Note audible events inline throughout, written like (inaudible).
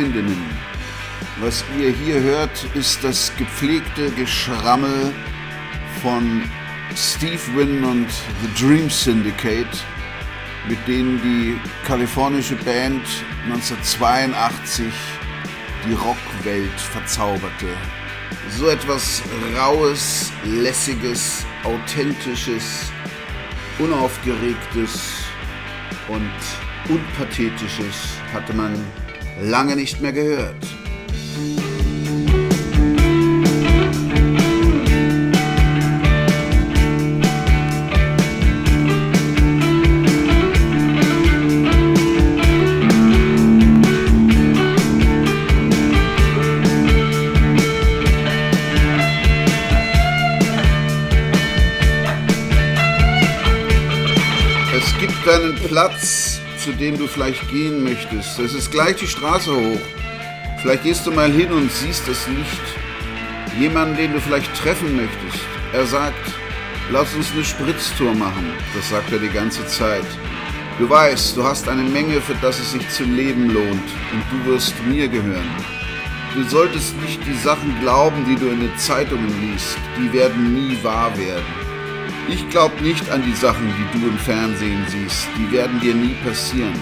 Freundinnen, was ihr hier hört, ist das gepflegte Geschrammel von Steve Wynn und The Dream Syndicate, mit denen die kalifornische Band 1982 die Rockwelt verzauberte. So etwas Raues, Lässiges, Authentisches, Unaufgeregtes und Unpathetisches hatte man lange nicht mehr gehört. Es gibt einen Platz, zu dem du vielleicht gehen möchtest. Es ist gleich die Straße hoch. Vielleicht gehst du mal hin und siehst das Licht. Jemanden, den du vielleicht treffen möchtest. Er sagt, lass uns eine Spritztour machen. Das sagt er die ganze Zeit. Du weißt, du hast eine Menge, für das es sich zu leben lohnt. Und du wirst mir gehören. Du solltest nicht die Sachen glauben, die du in den Zeitungen liest. Die werden nie wahr werden. Ich glaube nicht an die Sachen, die du im Fernsehen siehst. Die werden dir nie passieren.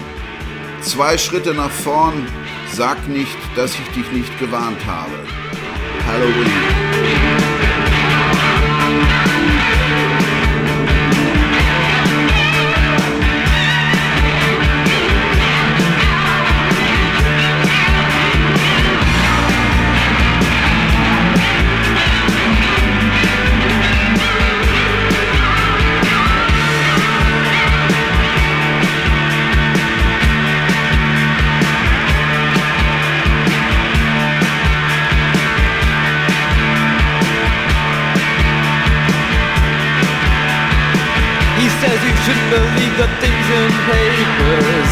Zwei Schritte nach vorn, sag nicht, dass ich dich nicht gewarnt habe. Halloween. Believe the things in papers.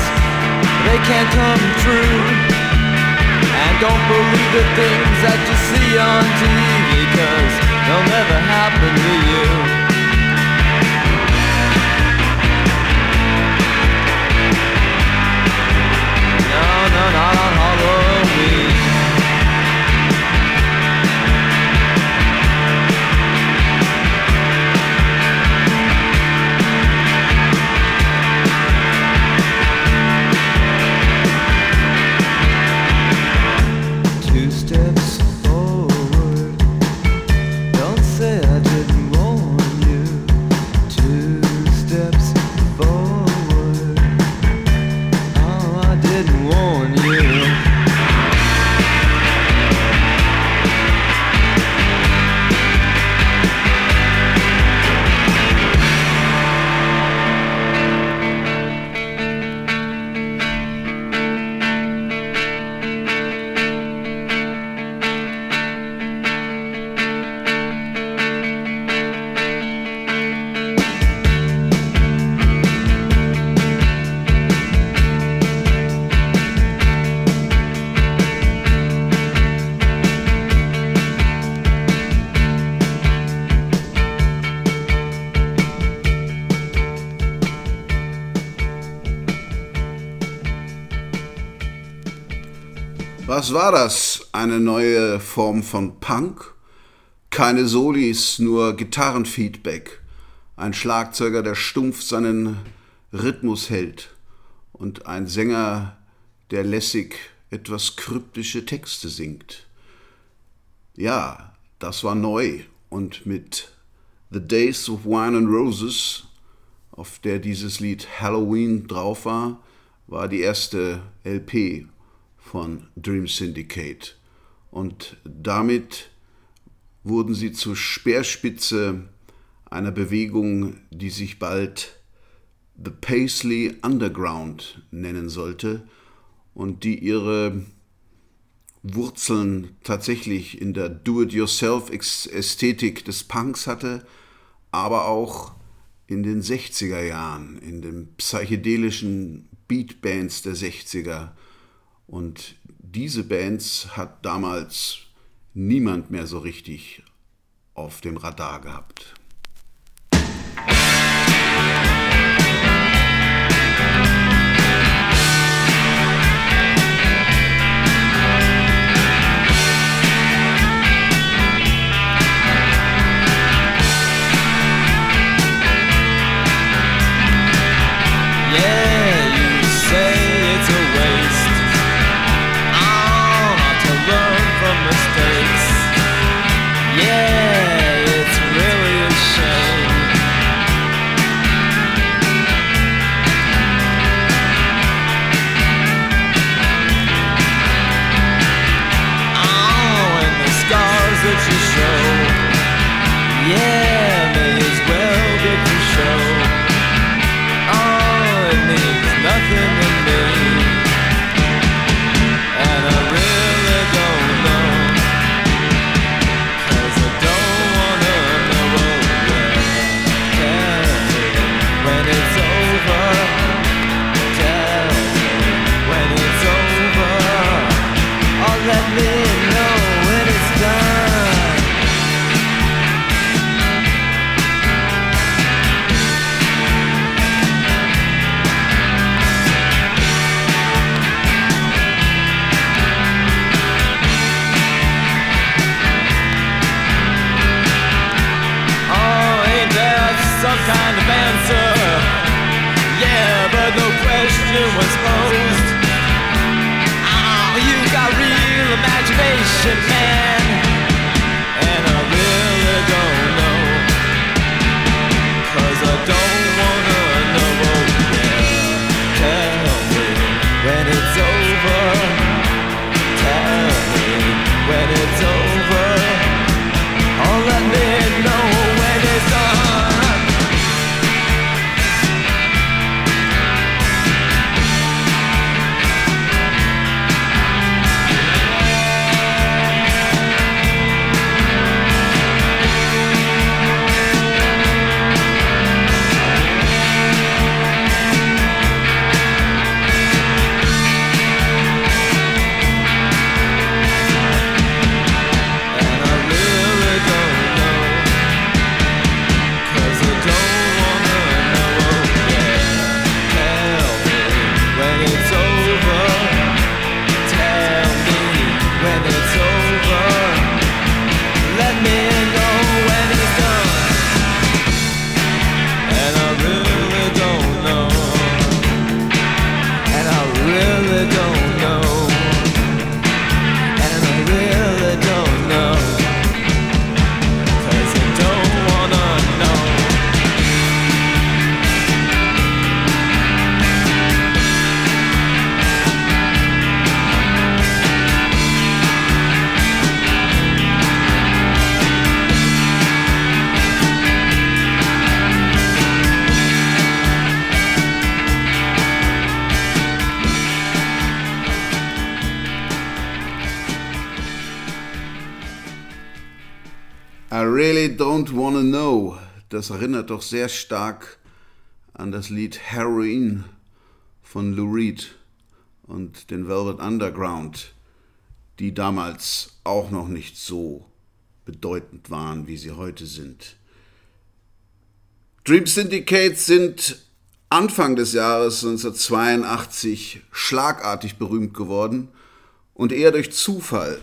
They can't come true. And don't believe the things that you see on TV, cause they'll never happen to you. Was war das? Eine neue Form von Punk? Keine Solis, nur Gitarrenfeedback. Ein Schlagzeuger, der stumpf seinen Rhythmus hält. Und ein Sänger, der lässig etwas kryptische Texte singt. Ja, das war neu. Und mit The Days of Wine and Roses, auf der dieses Lied Halloween drauf war, war die erste LP von Dream Syndicate. Und damit wurden sie zur Speerspitze einer Bewegung, die sich bald The Paisley Underground nennen sollte und die ihre Wurzeln tatsächlich in der Do-it-yourself-Ästhetik des Punks hatte, aber auch in den 60er Jahren, in den psychedelischen Beatbands der 60er. Und diese Bands hat damals niemand mehr so richtig auf dem Radar gehabt. Question was posed. Oh, you got real imagination, man. Das erinnert doch sehr stark an das Lied Heroin von Lou Reed und den Velvet Underground, die damals auch noch nicht so bedeutend waren, wie sie heute sind. Dream Syndicate sind Anfang des Jahres 1982 schlagartig berühmt geworden und eher durch Zufall.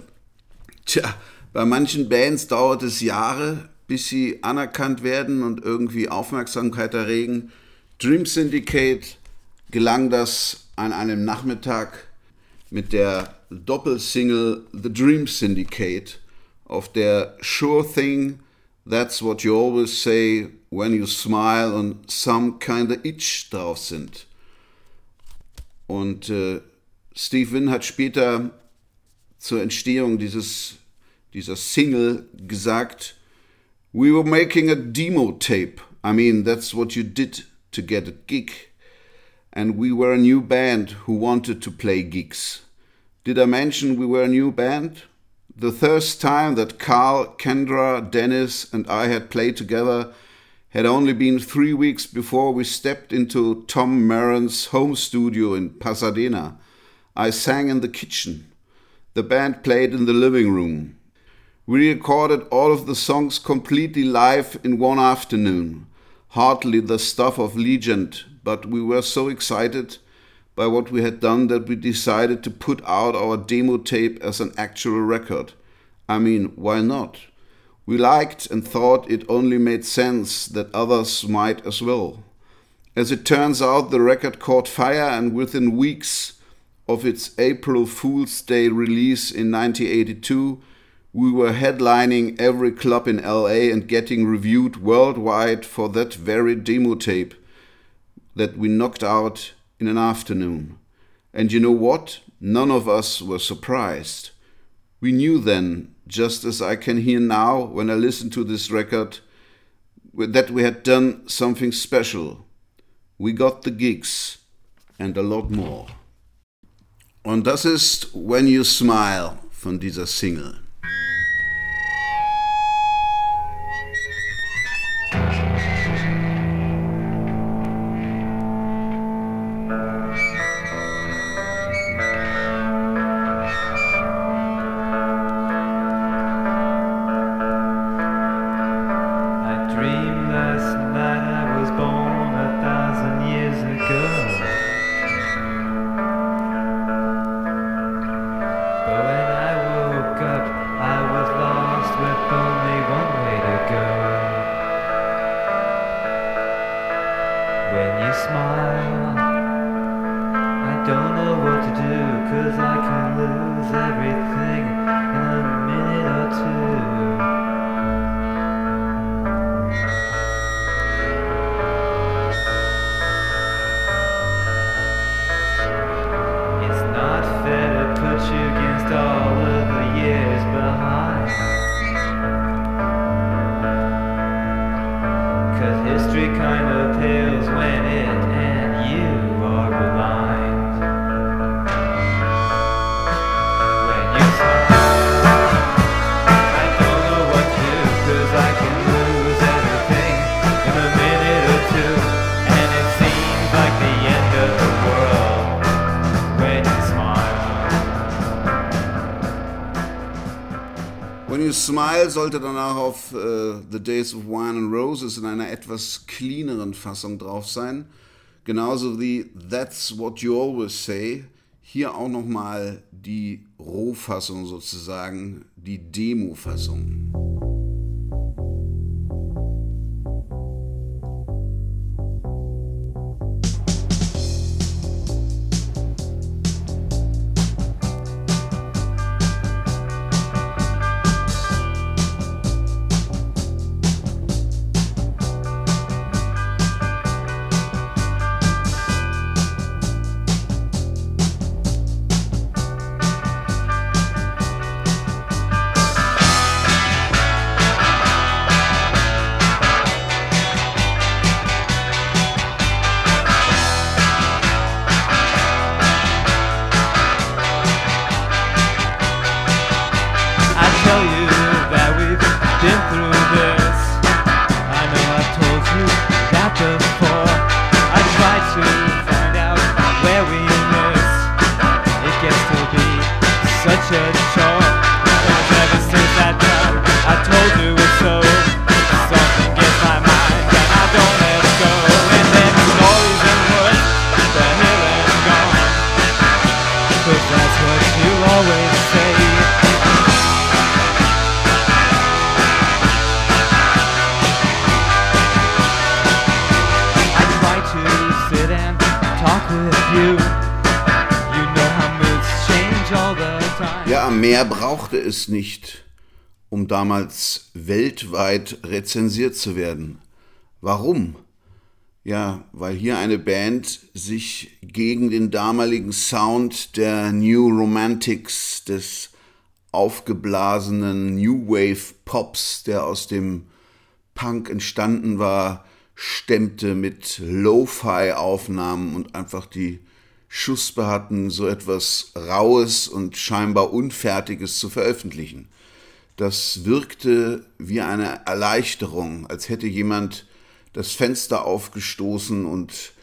Tja, bei manchen Bands dauert es Jahre, bis sie anerkannt werden und irgendwie Aufmerksamkeit erregen. Dream Syndicate gelang das an einem Nachmittag mit der Doppelsingle The Dream Syndicate, auf der Sure Thing, That's What You Always Say When You Smile und Some Kinda Itch drauf sind. Und äh, Steve Wynn hat später zur Entstehung dieses, dieser Single gesagt, We were making a demo tape. I mean, that's what you did to get a gig. And we were a new band who wanted to play gigs. Did I mention we were a new band? The first time that Carl, Kendra, Dennis, and I had played together had only been three weeks before we stepped into Tom Maron's home studio in Pasadena. I sang in the kitchen. The band played in the living room. We recorded all of the songs completely live in one afternoon. Hardly the stuff of legend, but we were so excited by what we had done that we decided to put out our demo tape as an actual record. I mean, why not? We liked and thought it only made sense that others might as well. As it turns out, the record caught fire, and within weeks of its April Fool's Day release in 1982, we were headlining every club in LA and getting reviewed worldwide for that very demo tape that we knocked out in an afternoon. And you know what? None of us were surprised. We knew then, just as I can hear now when I listen to this record, that we had done something special. We got the gigs and a lot more. Und das ist When You Smile von dieser Single. Don't know what to do, cause I can lose everything in a minute or two. It's not fair to put you against all of the years behind. Cause history kinda pales. Smile sollte danach auf äh, The Days of Wine and Roses in einer etwas cleaneren Fassung drauf sein. Genauso wie That's What You Always Say. Hier auch nochmal die Rohfassung sozusagen, die Demo-Fassung. Es nicht, um damals weltweit rezensiert zu werden. Warum? Ja, weil hier eine Band sich gegen den damaligen Sound der New Romantics, des aufgeblasenen New Wave Pops, der aus dem Punk entstanden war, stemmte mit Lo-Fi-Aufnahmen und einfach die Schuspe hatten, so etwas Raues und scheinbar Unfertiges zu veröffentlichen. Das wirkte wie eine Erleichterung, als hätte jemand das Fenster aufgestoßen und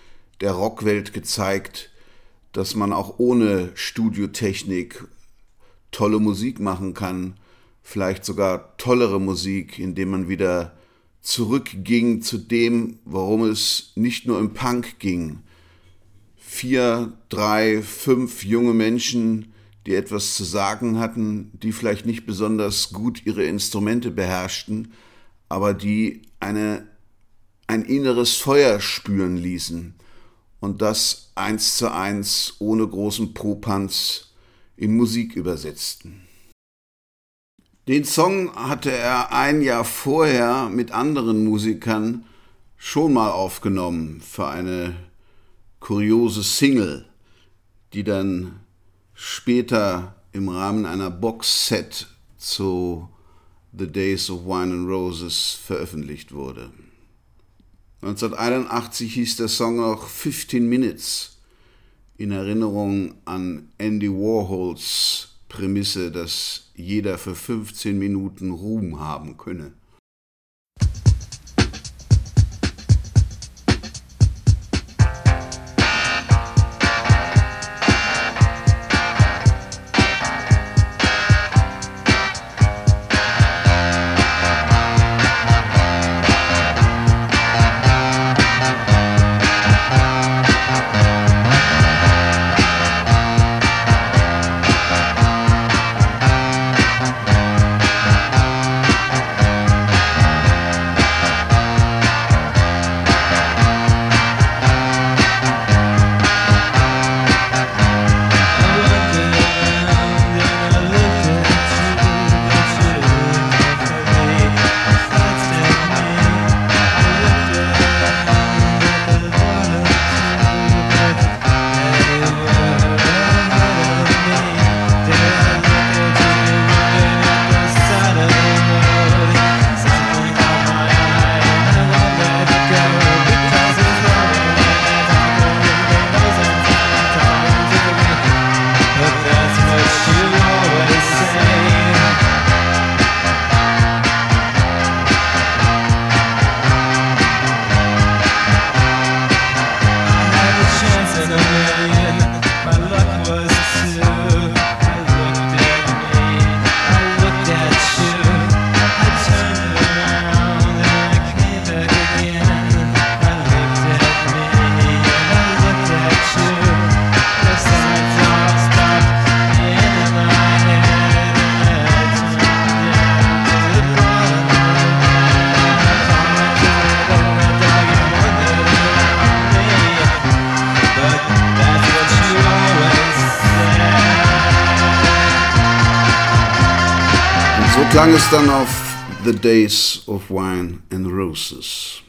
der Rockwelt gezeigt, dass man auch ohne Studiotechnik tolle Musik machen kann, vielleicht sogar tollere Musik, indem man wieder zurückging zu dem, worum es nicht nur im Punk ging, vier, drei, fünf junge Menschen, die etwas zu sagen hatten, die vielleicht nicht besonders gut ihre Instrumente beherrschten, aber die eine, ein inneres Feuer spüren ließen und das eins zu eins ohne großen Propanz in Musik übersetzten. Den Song hatte er ein Jahr vorher mit anderen Musikern schon mal aufgenommen für eine kuriose Single, die dann später im Rahmen einer Boxset zu The Days of Wine and Roses veröffentlicht wurde. 1981 hieß der Song noch 15 Minutes in Erinnerung an Andy Warhols Prämisse, dass jeder für 15 Minuten Ruhm haben könne. Klang es dann auf The Days of Wine and Roses.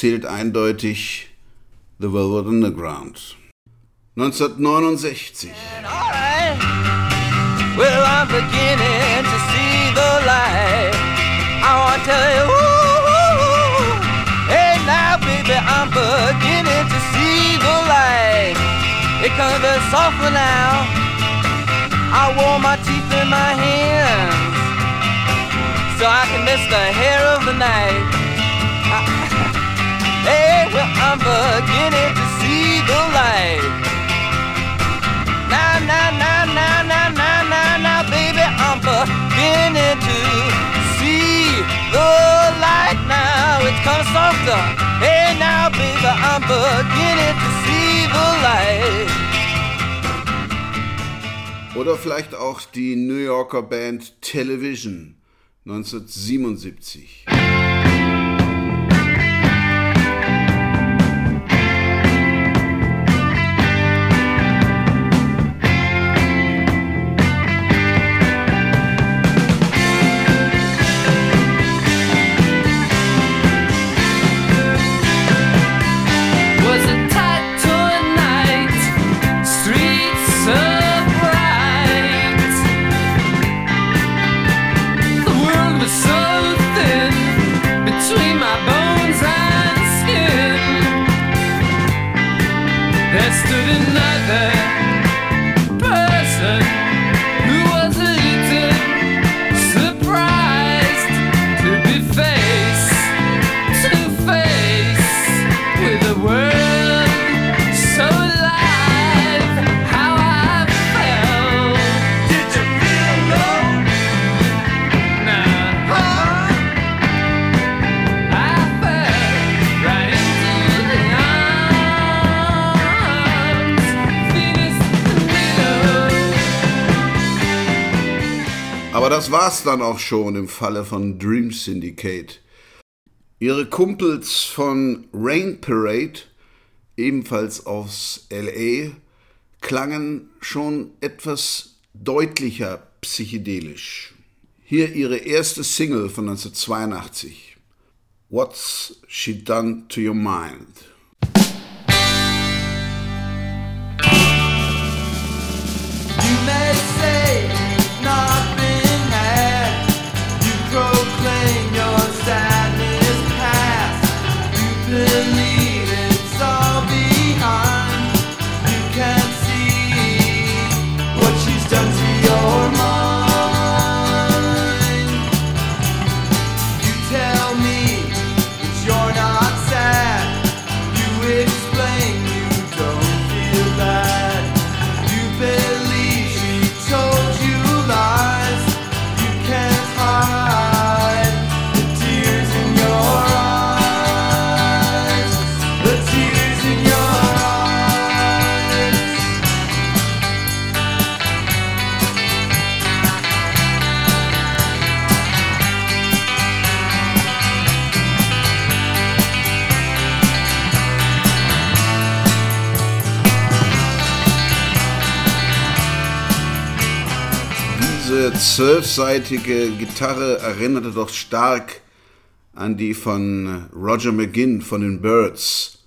Zählt eindeutig The Velvet Underground. 1969. Well, I'm beginning to see the light. I want to tell you, ooh, hey now, baby, I'm. I wore my teeth in my hands so I can miss the hair of the night. Hey, well, I'm beginning to see the light. Now, now, now, now, now, now, now, now, baby, I'm beginning to see the light now. It's of softer. Hey, now, baby, I'm beginning to see the light. Oder vielleicht auch die New Yorker Band Television 1977. Das war's dann auch schon im Falle von Dream Syndicate. Ihre Kumpels von Rain Parade, ebenfalls aus LA, klangen schon etwas deutlicher psychedelisch. Hier ihre erste Single von 1982. What's She Done to Your Mind? Zwölfseitige Gitarre erinnerte doch stark an die von Roger McGinn von den Birds.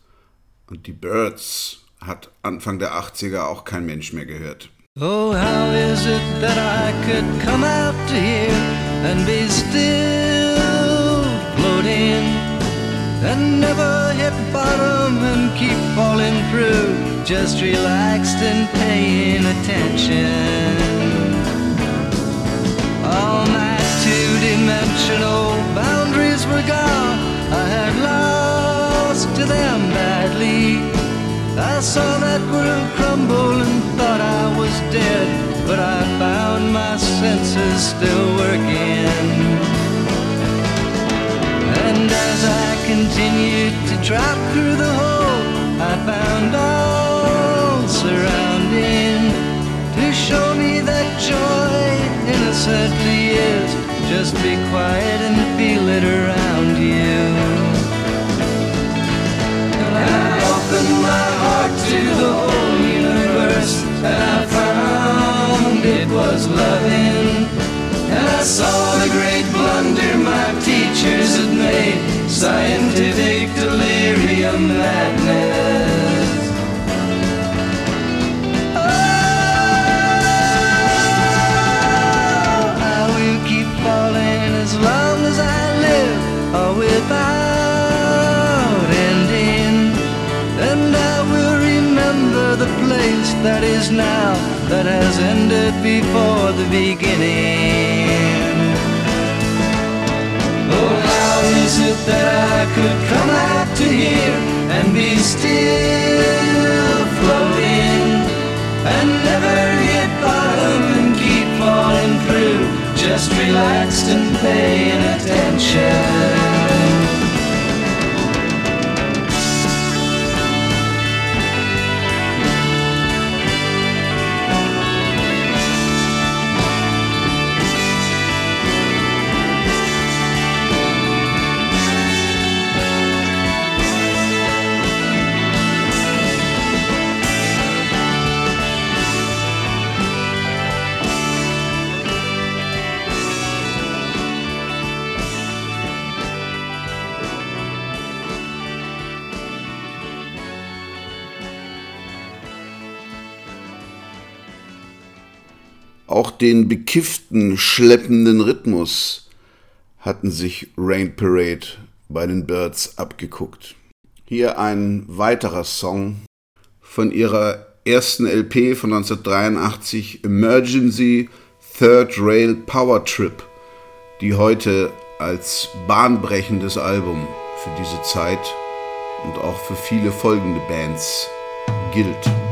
Und die Birds hat Anfang der 80er auch kein Mensch mehr gehört. Oh, how is it that I could come out to here and be still floating and never hit bottom and keep falling through, just relaxed and paying attention. All my two-dimensional boundaries were gone. I had lost to them badly. I saw that world crumble and thought I was dead, but I found my senses still working. And as I continued to drop through the hole, I found all surrounding to show me that joy innocently is. Just be quiet and feel it around you. And I opened my heart to the whole universe, and I found it was loving. And I saw the great wonder my teachers had made scientific delirium madness. That is now, that has ended before the beginning. Oh, how is it that I could come out to here and be still floating and never hit bottom and keep falling through, just relaxed and paying attention? Auch den bekifften, schleppenden Rhythmus hatten sich Rain Parade bei den Birds abgeguckt. Hier ein weiterer Song von ihrer ersten LP von 1983, Emergency Third Rail Power Trip, die heute als bahnbrechendes Album für diese Zeit und auch für viele folgende Bands gilt.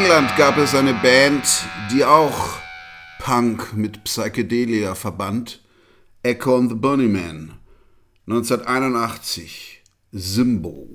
England gab es eine Band, die auch Punk mit Psychedelia verband. Echo and the Bunnymen. 1981. Simbo.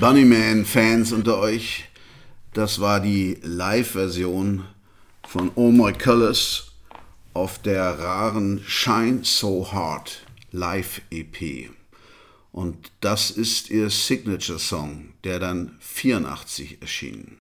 Bunnyman-Fans unter euch, das war die Live-Version von Oh My Colors auf der raren Shine So Hard Live-EP. Und das ist ihr Signature-Song, der dann 84 erschien.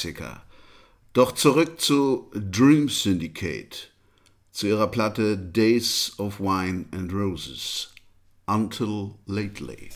Klassiker. Doch zurück zu Dream Syndicate, zu ihrer Platte Days of Wine and Roses. Until Lately.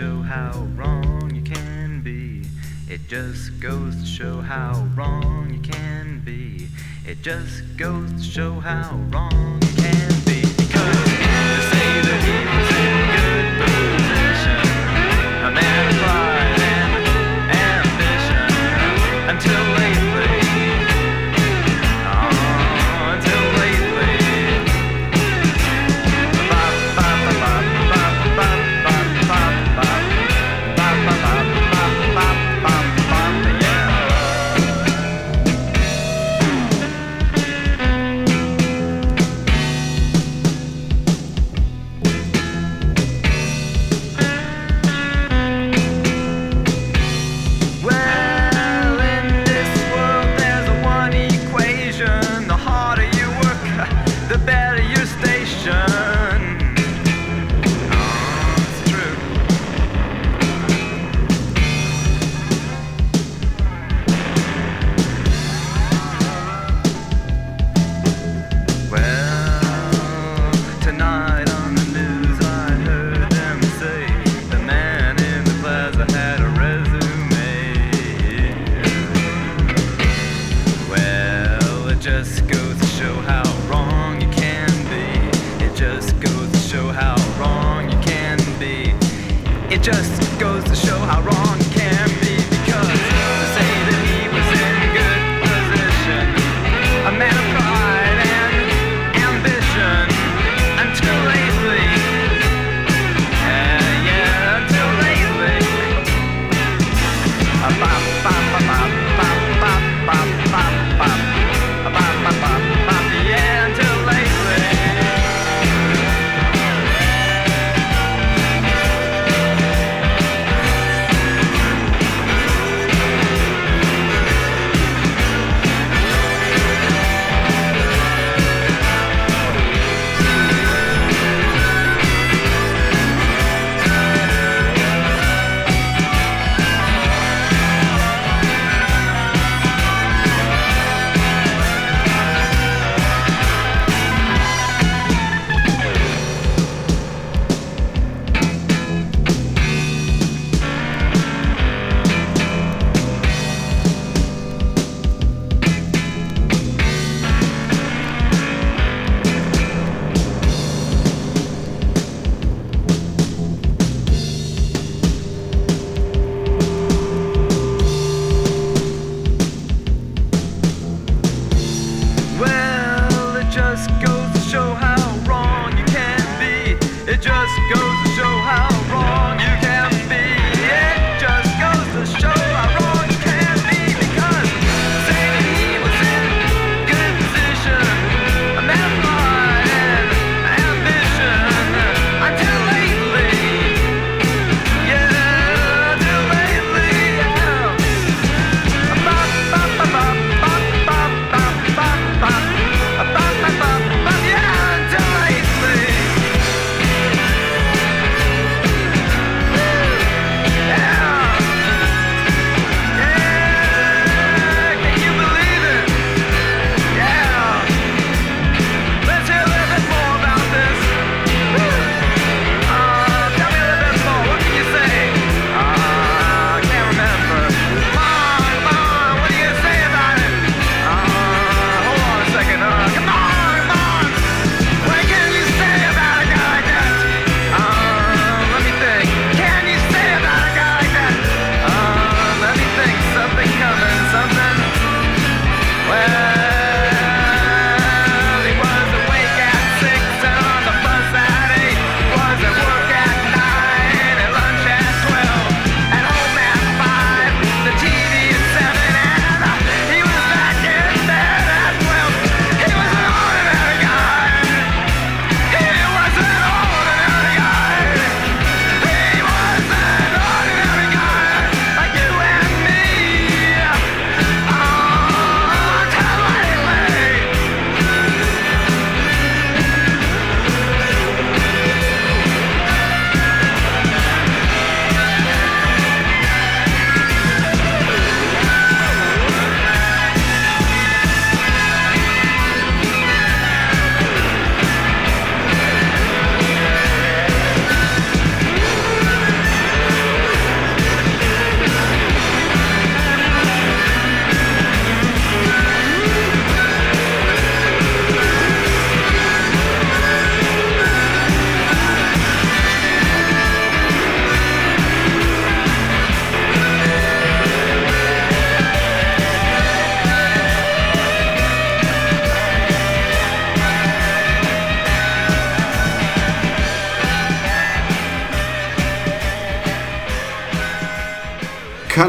show how wrong you can be. It just goes to show how wrong you can be. It just goes to show how wrong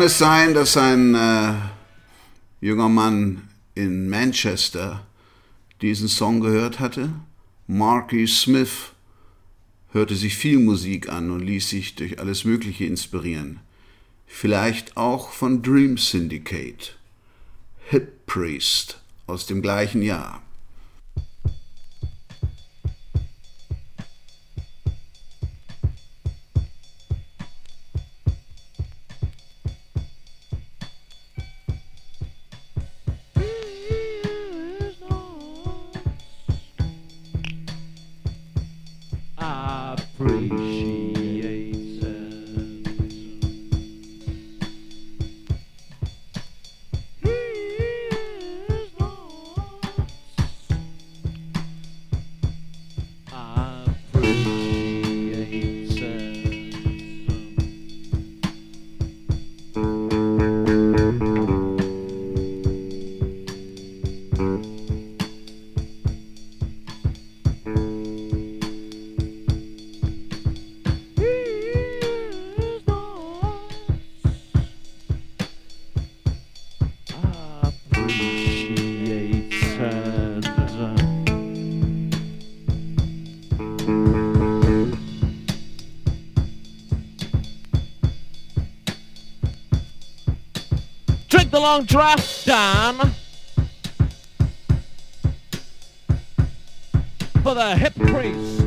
Kann es sein, dass ein äh, junger Mann in Manchester diesen Song gehört hatte? Marky Smith hörte sich viel Musik an und ließ sich durch alles Mögliche inspirieren. Vielleicht auch von Dream Syndicate. Hip Priest aus dem gleichen Jahr. Long draft down for the hip priest.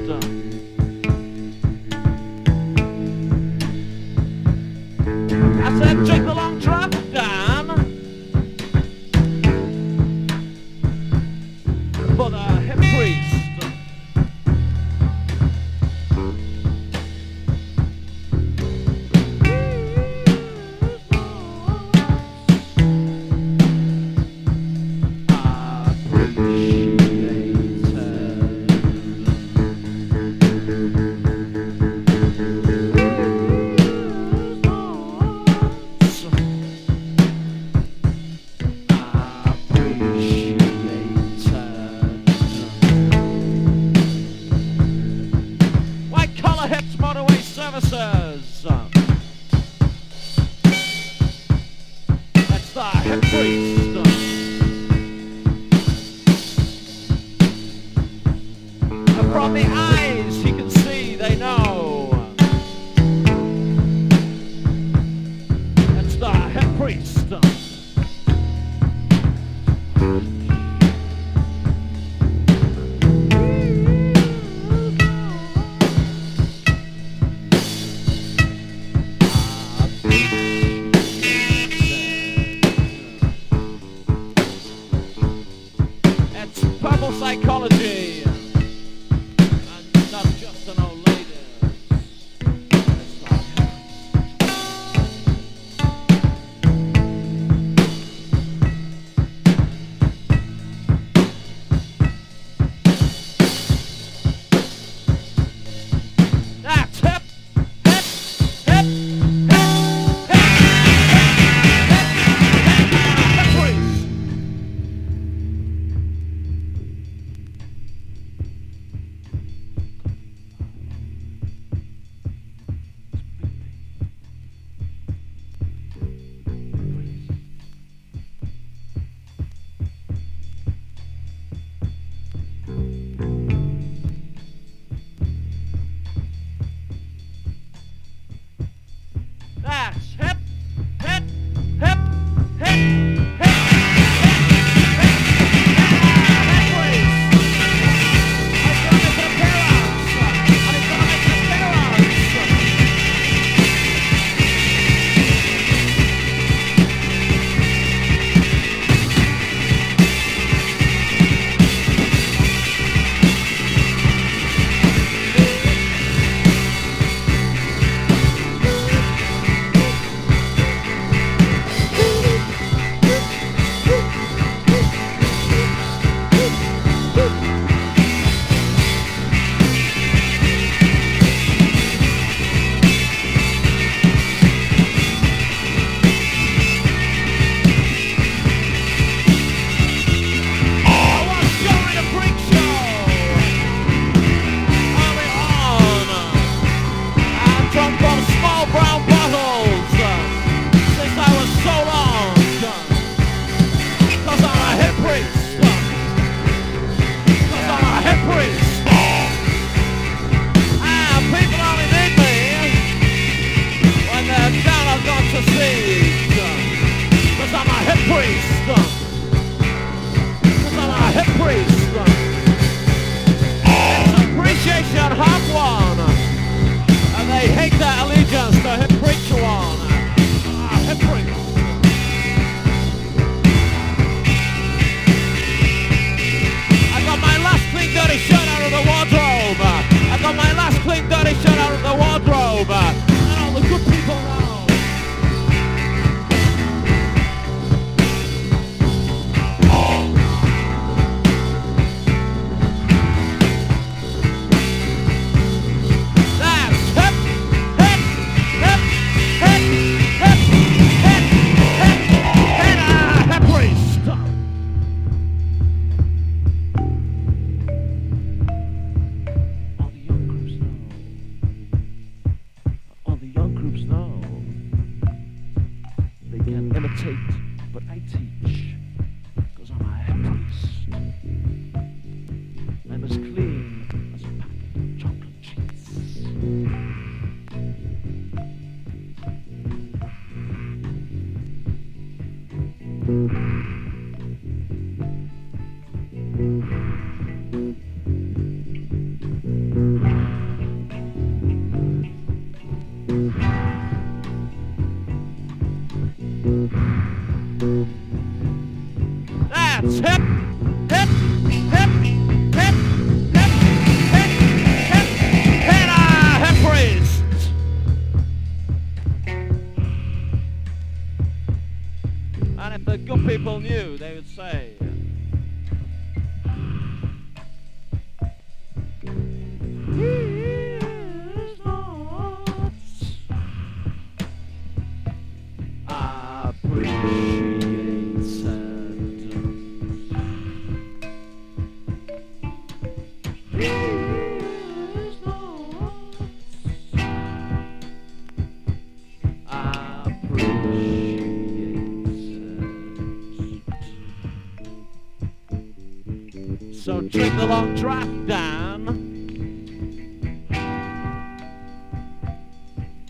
Draft, Dan.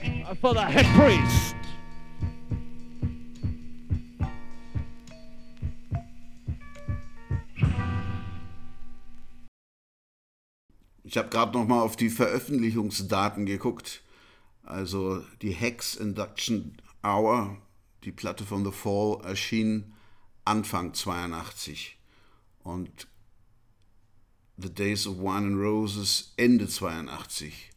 Uh, For the head priest. Ich habe gerade noch mal auf die Veröffentlichungsdaten geguckt. Also die Hex Induction Hour, die Platte von The Fall, erschien Anfang 82 und The Days of Wine and Roses Ende 82.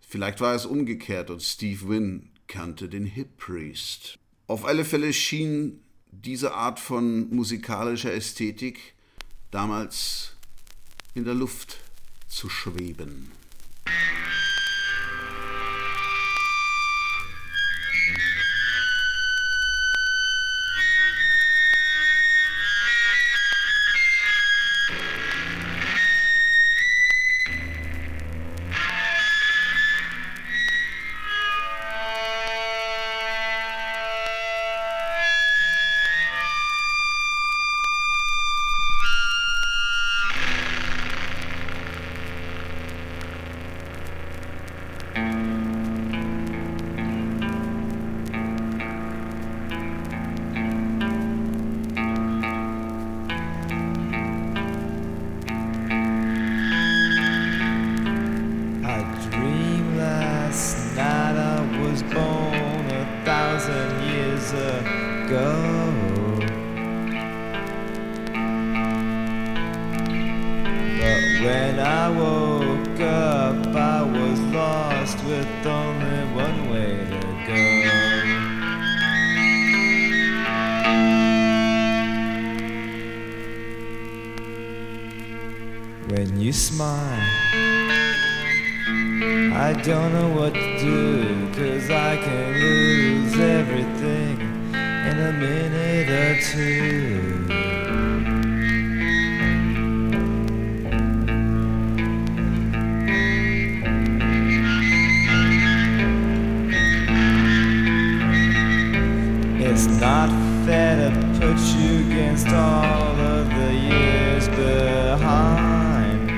Vielleicht war es umgekehrt und Steve Wynn kannte den Hip Priest. Auf alle Fälle schien diese Art von musikalischer Ästhetik damals in der Luft zu schweben. Only one way to go. When you smile. I don't know what to do, cause I can lose everything in a minute or two. Not fair to put you against all of the years behind.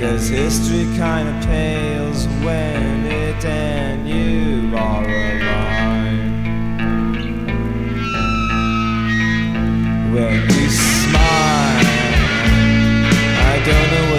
Cause history kinda pales when it and you are aligned. When you smile, I don't know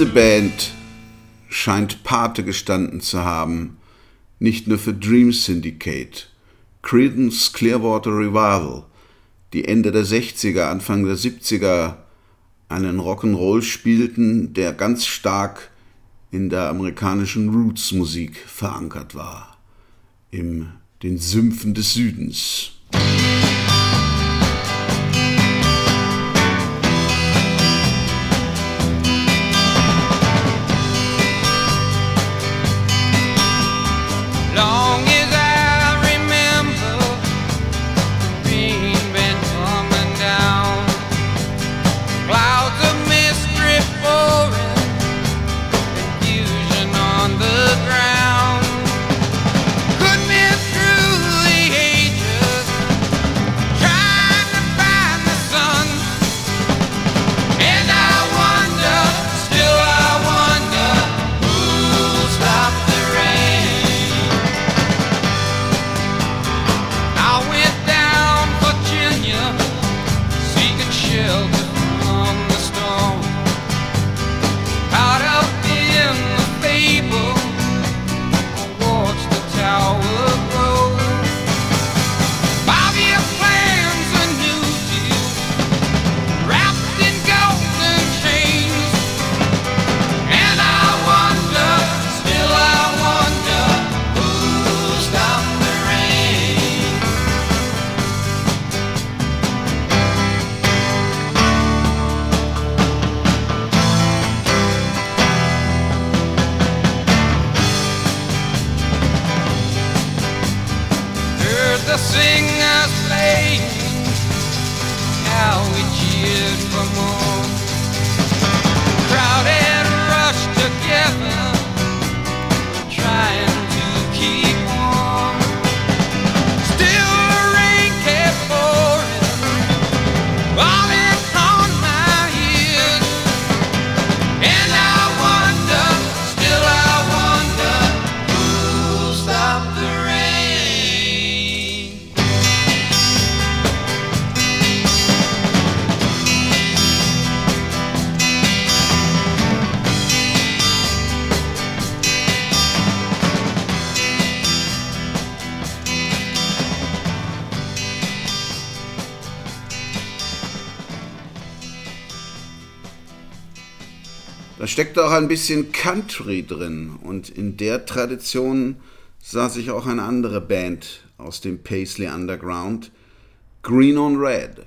Diese Band scheint Pate gestanden zu haben, nicht nur für Dream Syndicate, Creedence Clearwater Revival, die Ende der 60er, Anfang der 70er einen Rock'n'Roll spielten, der ganz stark in der amerikanischen Roots-Musik verankert war, in den Sümpfen des Südens. steckt auch ein bisschen Country drin. Und in der Tradition sah sich auch eine andere Band aus dem Paisley Underground, Green on Red.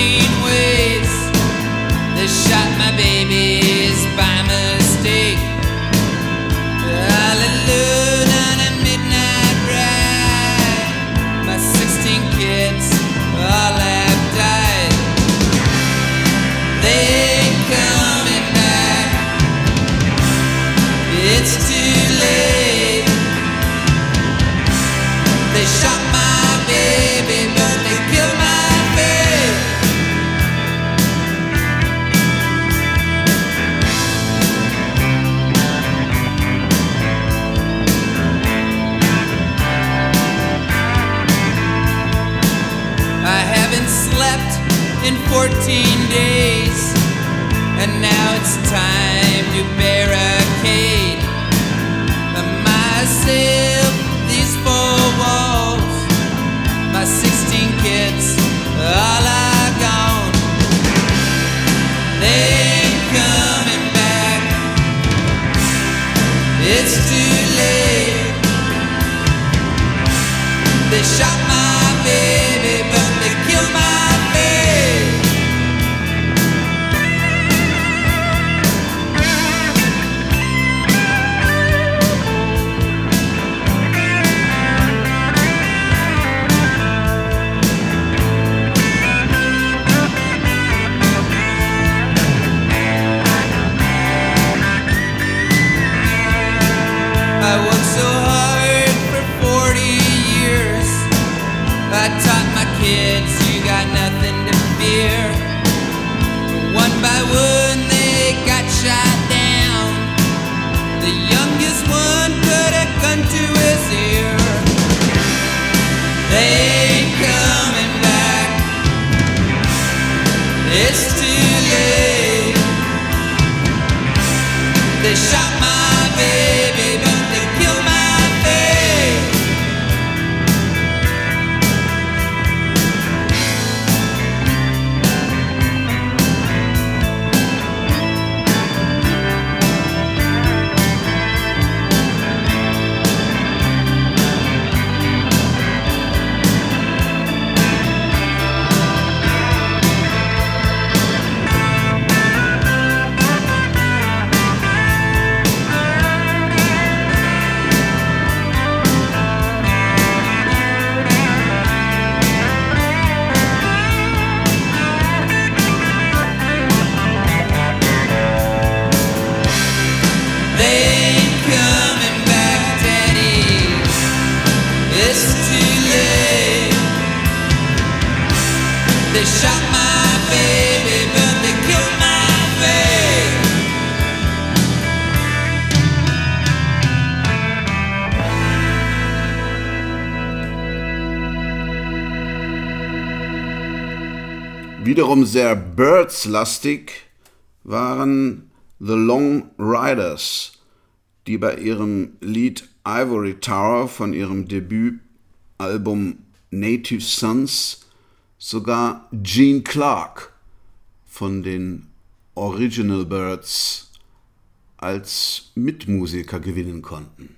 see wiederum sehr Birds-lastig waren The Long Riders, die bei ihrem Lied Ivory Tower von ihrem Debütalbum Native Sons sogar Gene Clark von den Original Birds als Mitmusiker gewinnen konnten.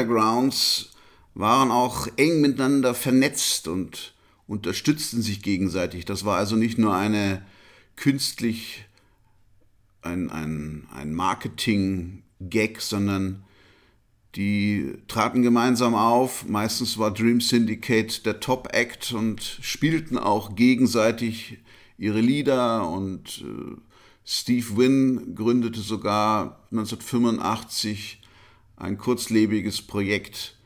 Undergrounds waren auch eng miteinander vernetzt und unterstützten sich gegenseitig. Das war also nicht nur eine künstlich ein, ein, ein Marketing-Gag, sondern die traten gemeinsam auf. Meistens war Dream Syndicate der Top-Act und spielten auch gegenseitig ihre Lieder. Und äh, Steve Wynn gründete sogar 1985 ein kurzlebiges Projekt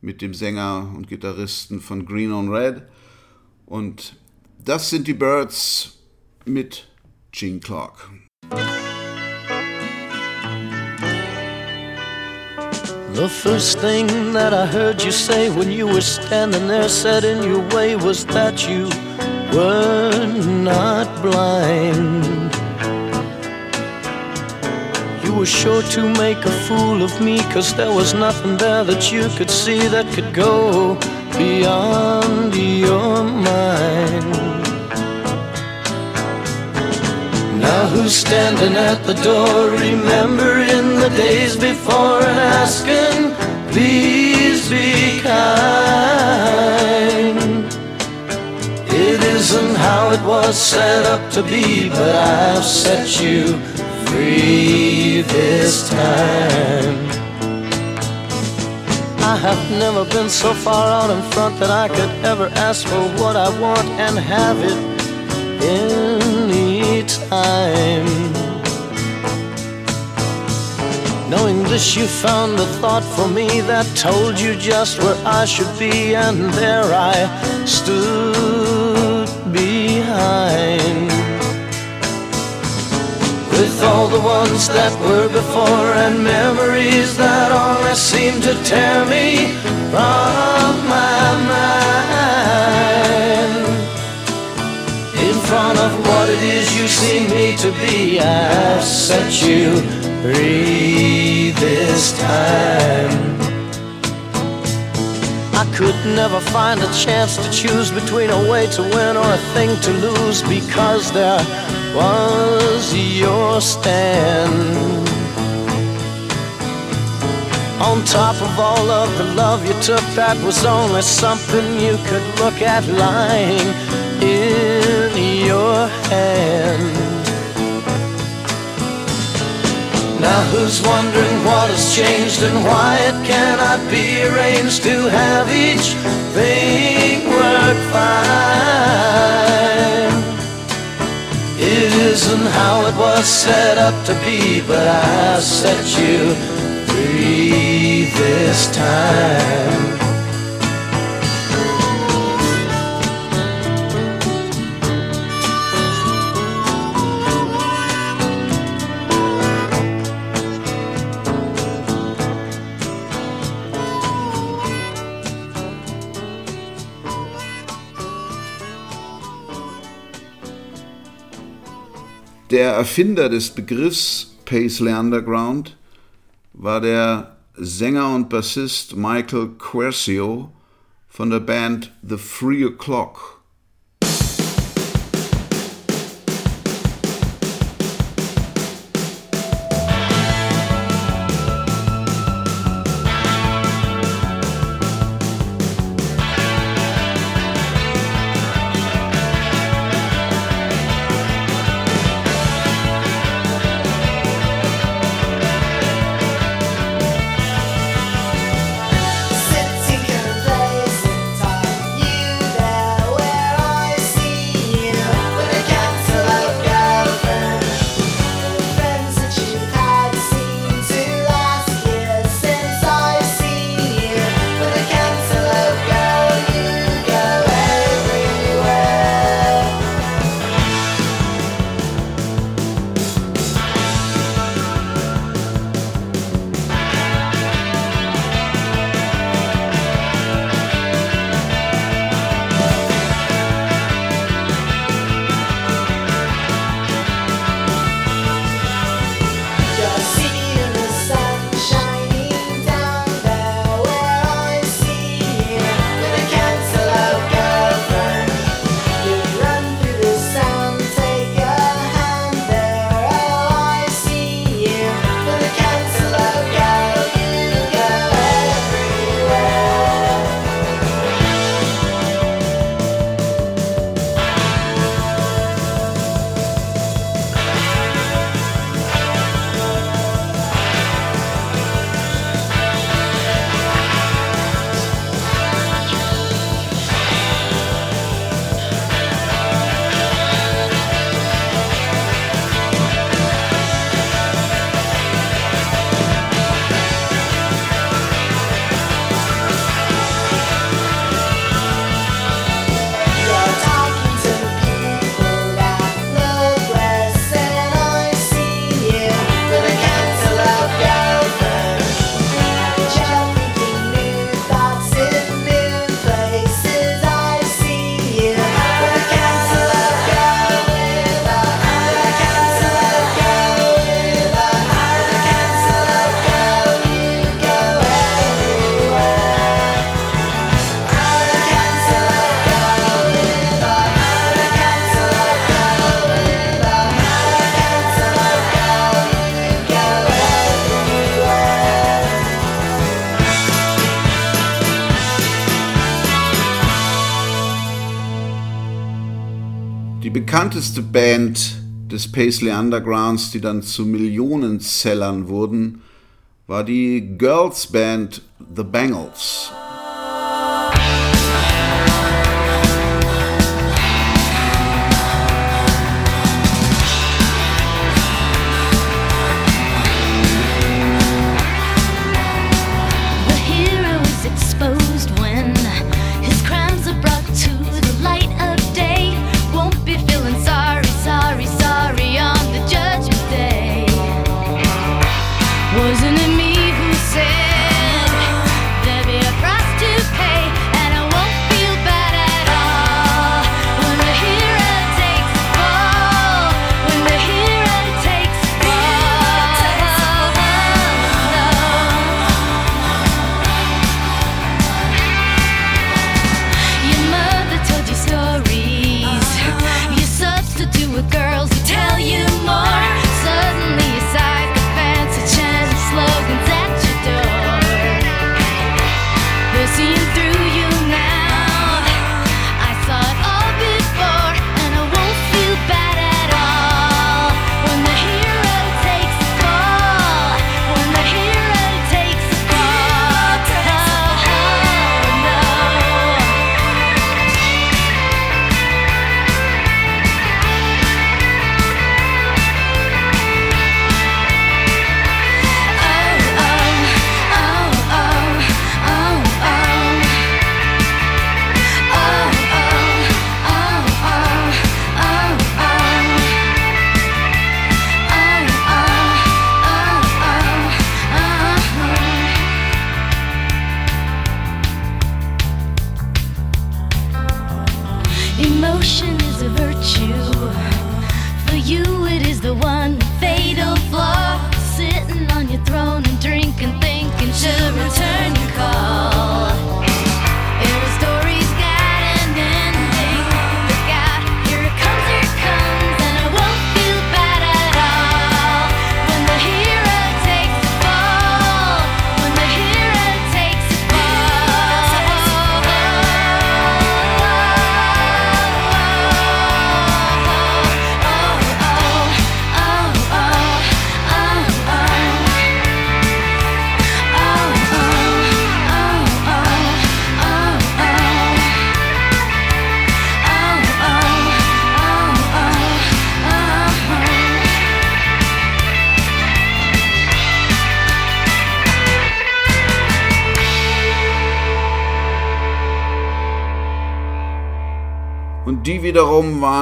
mit dem Sänger und Gitarristen von Green on Red. Und das sind die Birds mit Gene Clark. The first thing that I heard you say when you were standing there set in your way was that you were not blind. You were sure to make a fool of me, cause there was nothing there that you could see that could go beyond your mind. Now who's standing at the door, remembering the days before and asking, please be kind. It isn't how it was set up to be, but I've set you this time. I have never been so far out in front that I could ever ask for what I want and have it any time. Knowing this, you found a thought for me that told you just where I should be, and there I stood behind. Ones that were before and memories that only seem to tear me from my mind. In front of what it is you see me to be, I've set you free this time. I could never find a chance to choose between a way to win or a thing to lose because there was your stand. On top of all of the love you took, that was only something you could look at lying in your hand. Now who's wondering what has changed and why it cannot be arranged to have each thing work fine? Isn't how it was set up to be, but I set you free this time. Der Erfinder des Begriffs Paisley Underground war der Sänger und Bassist Michael Quercio von der Band The Free O'Clock. bekannteste Band des Paisley Undergrounds, die dann zu Millionensellern wurden, war die Girls Band The Bangles.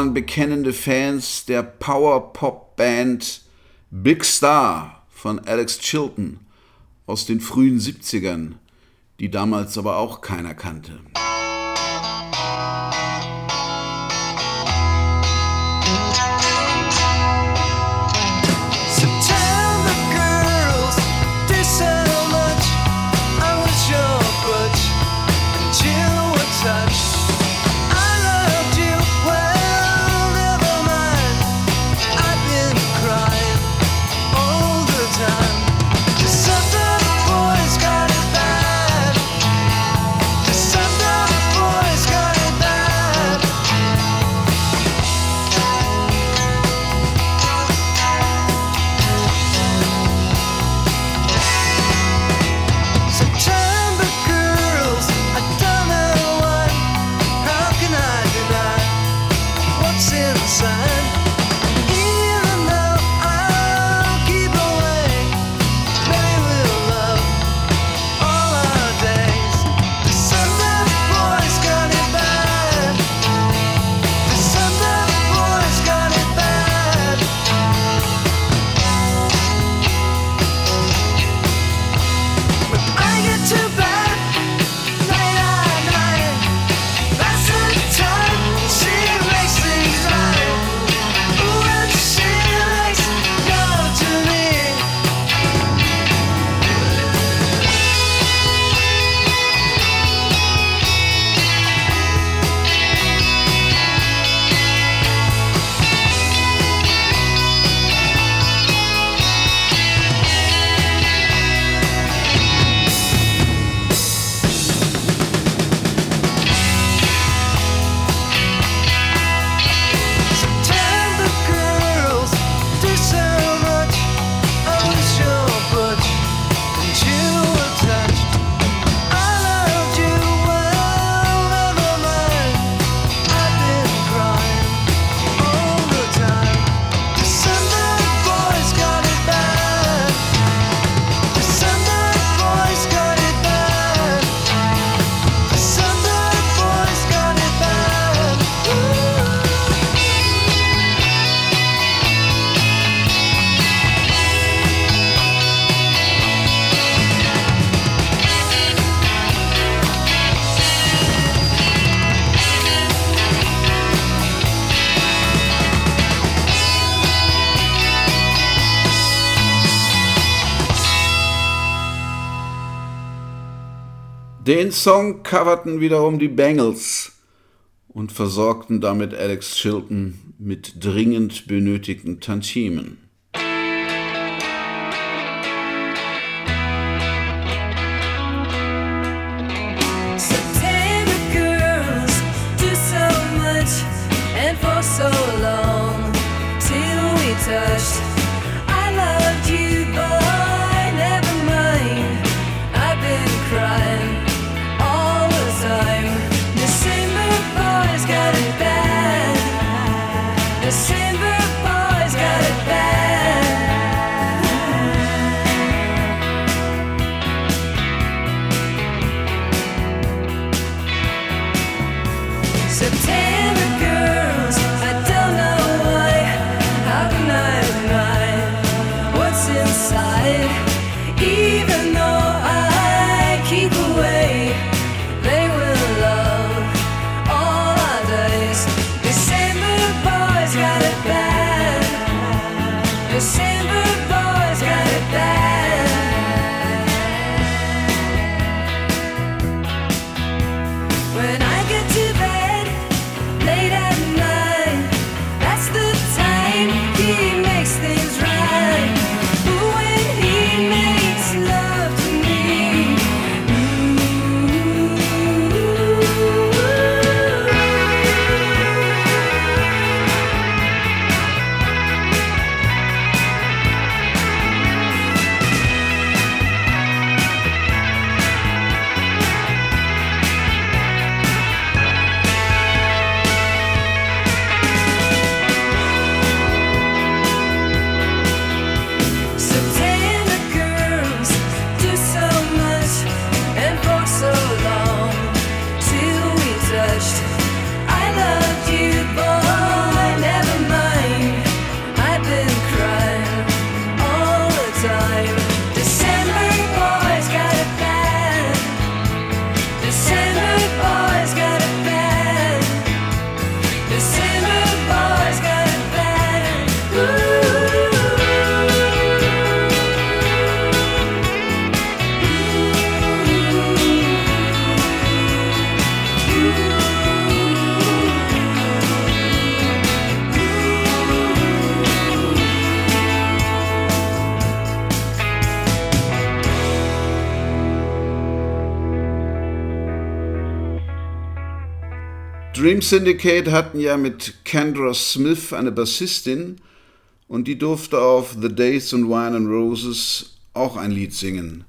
waren bekennende Fans der Power-Pop-Band Big Star von Alex Chilton aus den frühen 70ern, die damals aber auch keiner kannte. Den Song coverten wiederum die Bengals und versorgten damit Alex Chilton mit dringend benötigten Tantiemen. Dream Syndicate hatten ja mit Kendra Smith eine Bassistin und die durfte auf The Days and Wine and Roses auch ein Lied singen.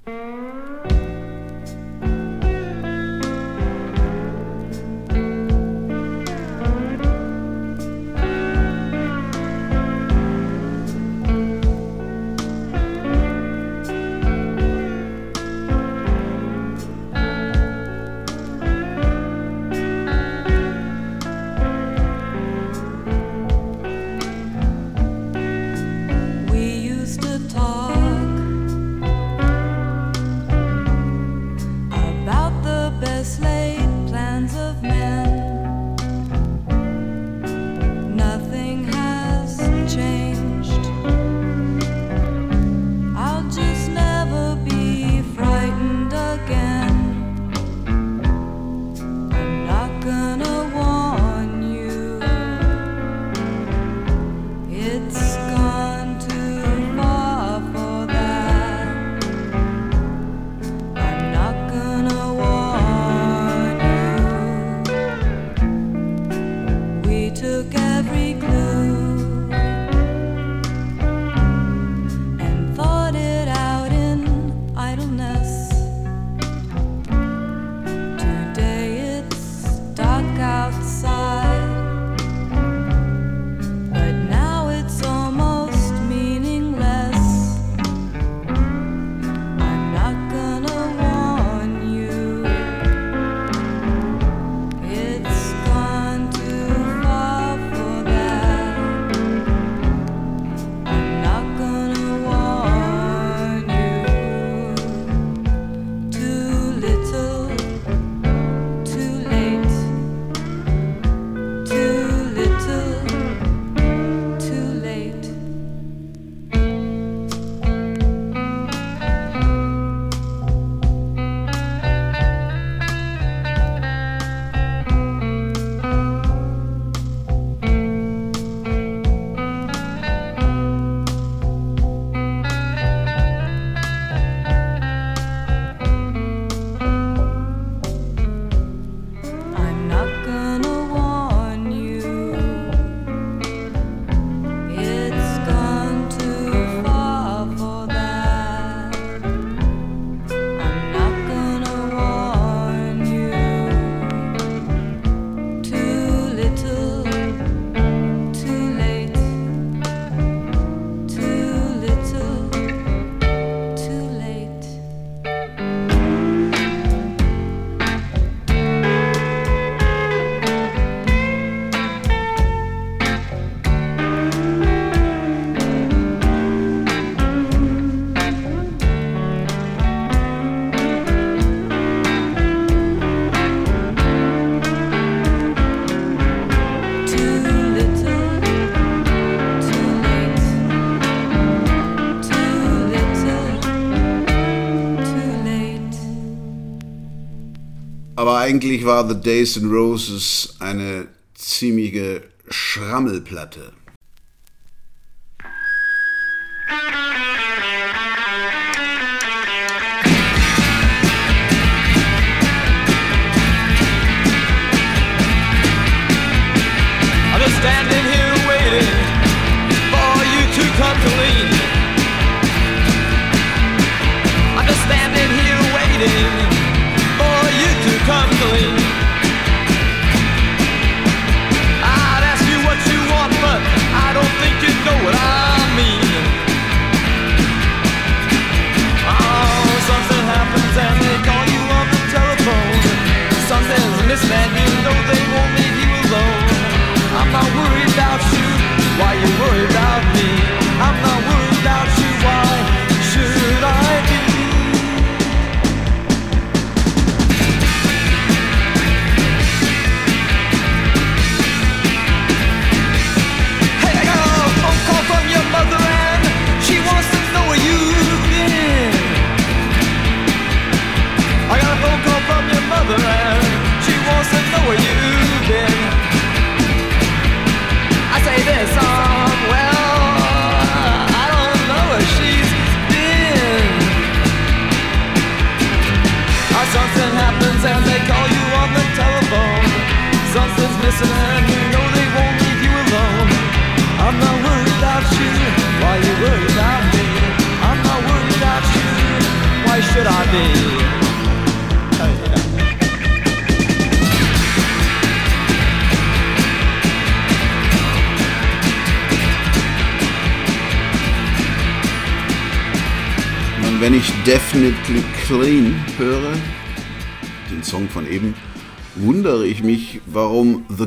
Eigentlich war The Days and Roses eine ziemliche Schrammelplatte.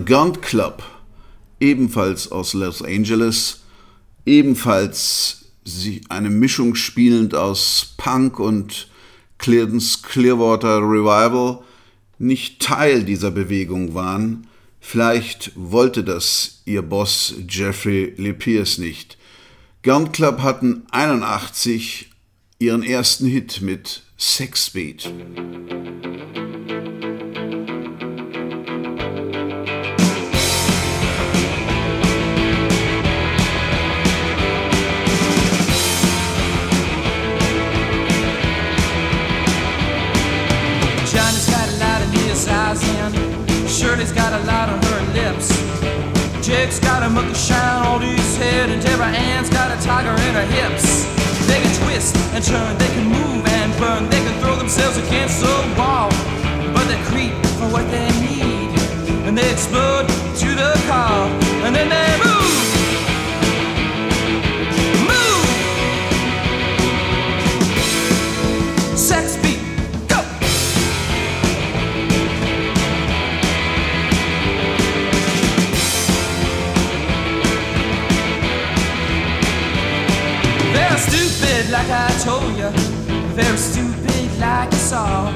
Gun Club, ebenfalls aus Los Angeles, ebenfalls eine Mischung spielend aus Punk und Clearance Clearwater Revival, nicht Teil dieser Bewegung waren. Vielleicht wollte das ihr Boss Jeffrey Lee Pierce nicht. Gun Club hatten 81 ihren ersten Hit mit Sexbeat. Johnny's Shirley's got a lot on her lips. Jake's got a mucky shine on his head and Deborah Ann's got a tiger in her hips. They can twist and turn, they can move and burn, they can throw themselves against the wall. But they creep for what they need and they explode to the car and then they. Move! Stupid, like I told you. Very stupid, like you saw.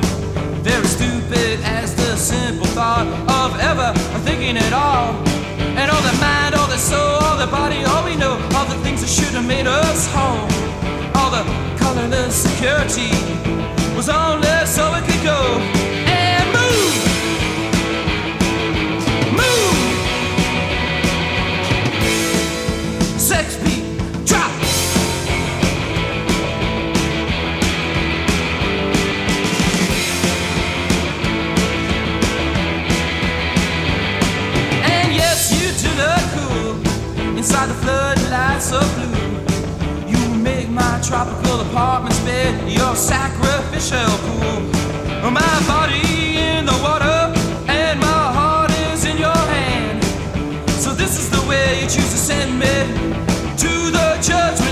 Very stupid as the simple thought of ever thinking at all. And all the mind, all the soul, all the body, all we know, all the things that should have made us whole. All the colorless security was only so it could go inside the floodlights of blue. You make my tropical apartment's bed your sacrificial pool. My body in the water and my heart is in your hand. So this is the way you choose to send me to the judgment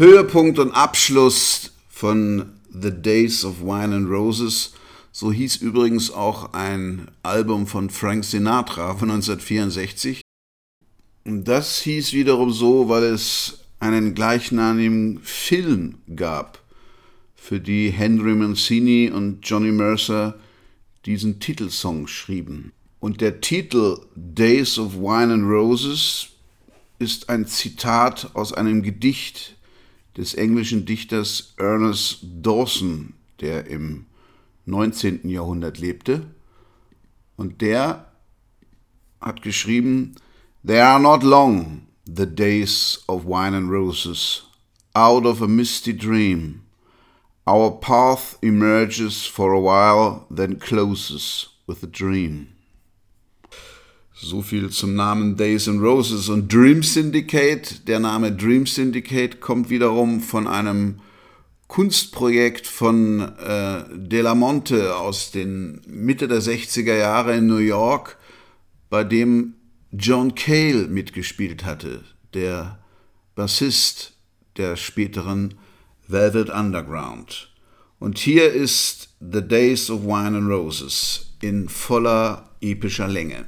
Höhepunkt und Abschluss von The Days of Wine and Roses. So hieß übrigens auch ein Album von Frank Sinatra von 1964. Und das hieß wiederum so, weil es einen gleichnamigen Film gab, für die Henry Mancini und Johnny Mercer diesen Titelsong schrieben. Und der Titel Days of Wine and Roses ist ein Zitat aus einem Gedicht des englischen Dichters Ernest Dawson, der im 19. Jahrhundert lebte. Und der hat geschrieben, They are not long, the days of wine and roses. Out of a misty dream, our path emerges for a while, then closes with a dream. So viel zum Namen Days and Roses. Und Dream Syndicate, der Name Dream Syndicate kommt wiederum von einem Kunstprojekt von äh, De La Monte aus den Mitte der 60er Jahre in New York, bei dem John Cale mitgespielt hatte, der Bassist der späteren Velvet Underground. Und hier ist The Days of Wine and Roses in voller epischer Länge.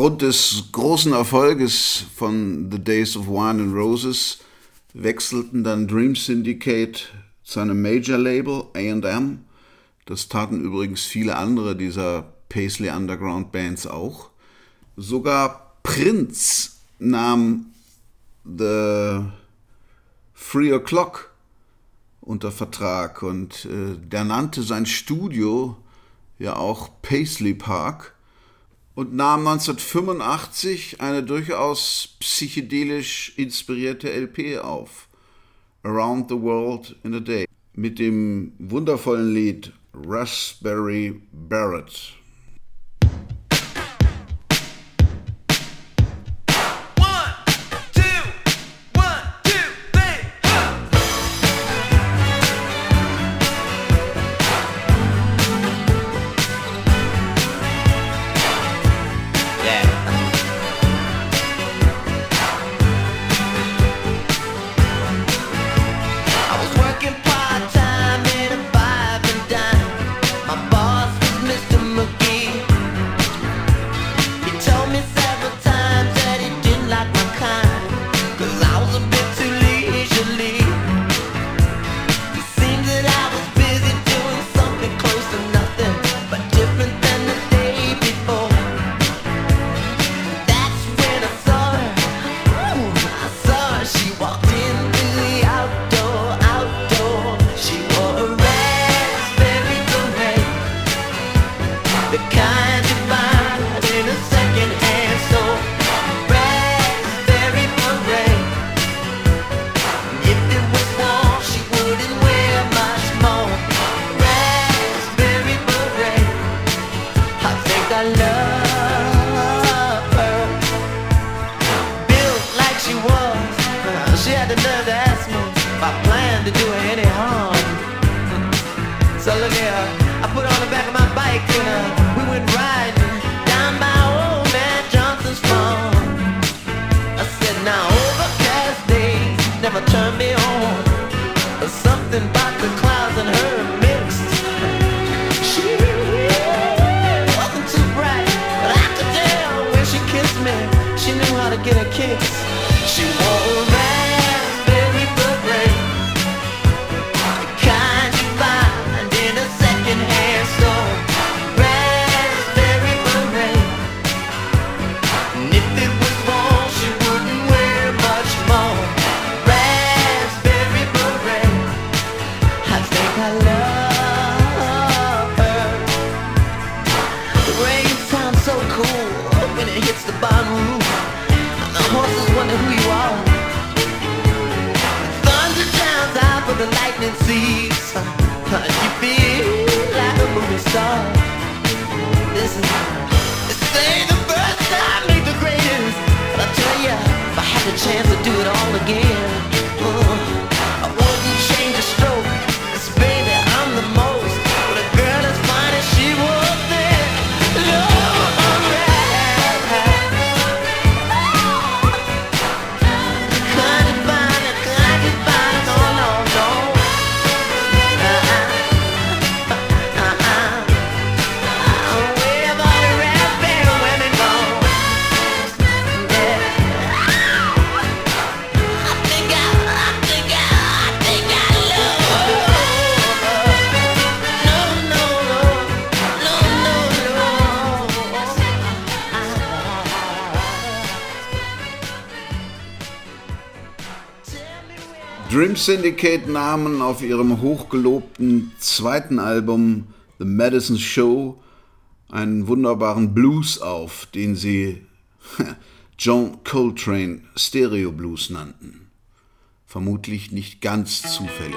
aufgrund des großen Erfolges von The Days of Wine and Roses wechselten dann Dream Syndicate zu einem Major-Label, AM. Das taten übrigens viele andere dieser Paisley Underground Bands auch. Sogar Prince nahm The Three O'Clock unter Vertrag und äh, der nannte sein Studio ja auch Paisley Park und nahm 1985 eine durchaus psychedelisch inspirierte LP auf, Around the World in a Day, mit dem wundervollen Lied Raspberry Barrett. Dream Syndicate nahmen auf ihrem hochgelobten zweiten Album The Madison Show einen wunderbaren Blues auf, den sie (laughs) John Coltrane Stereo Blues nannten. Vermutlich nicht ganz zufällig.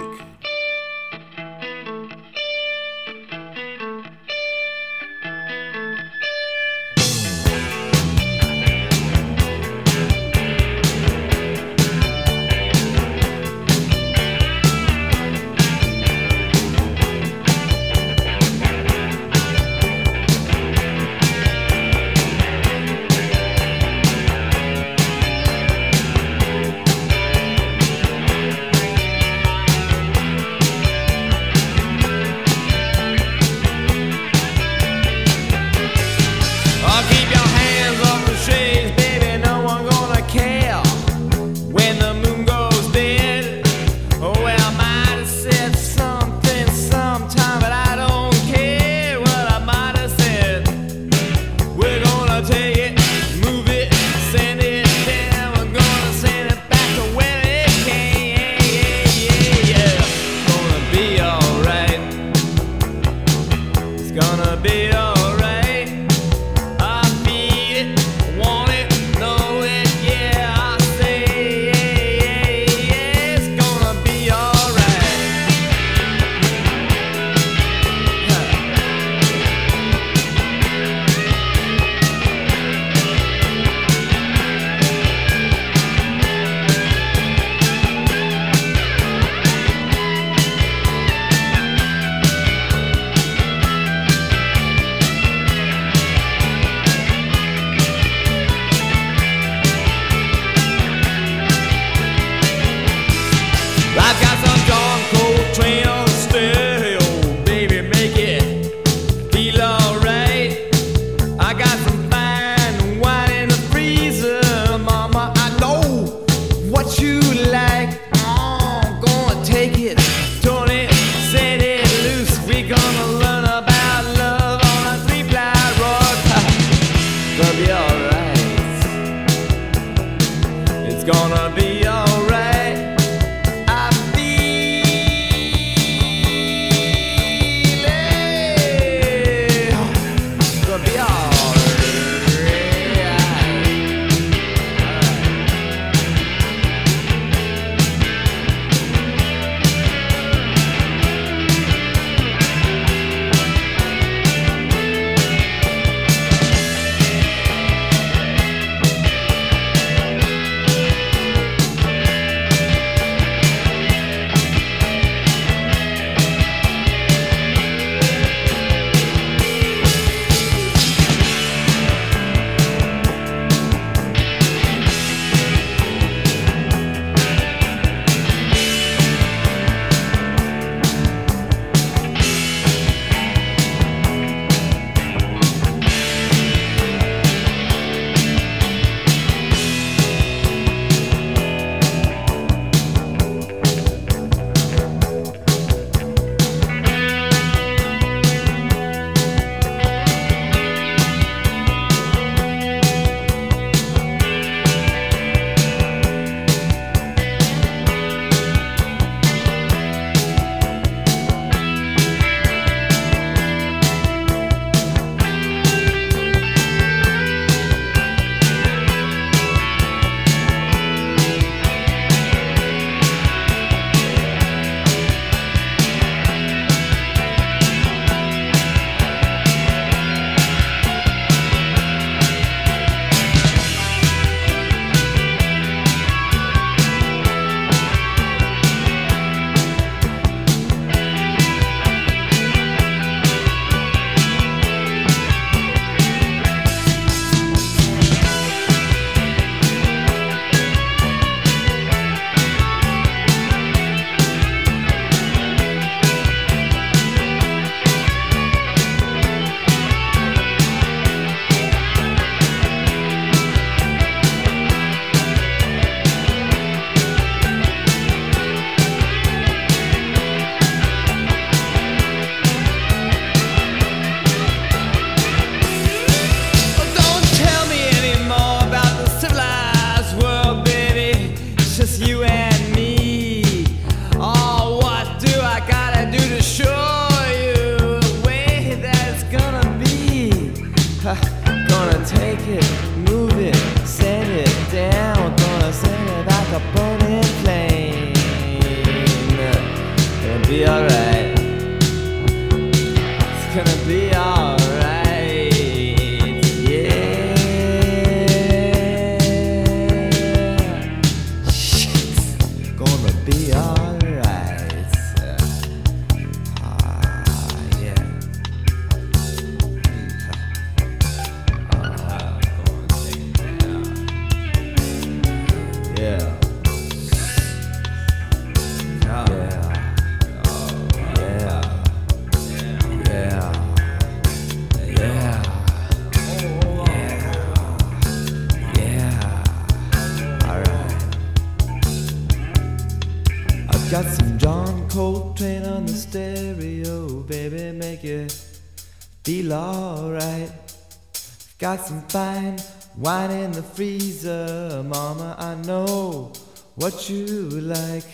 Got some fine wine in the freezer, mama, I know what you like.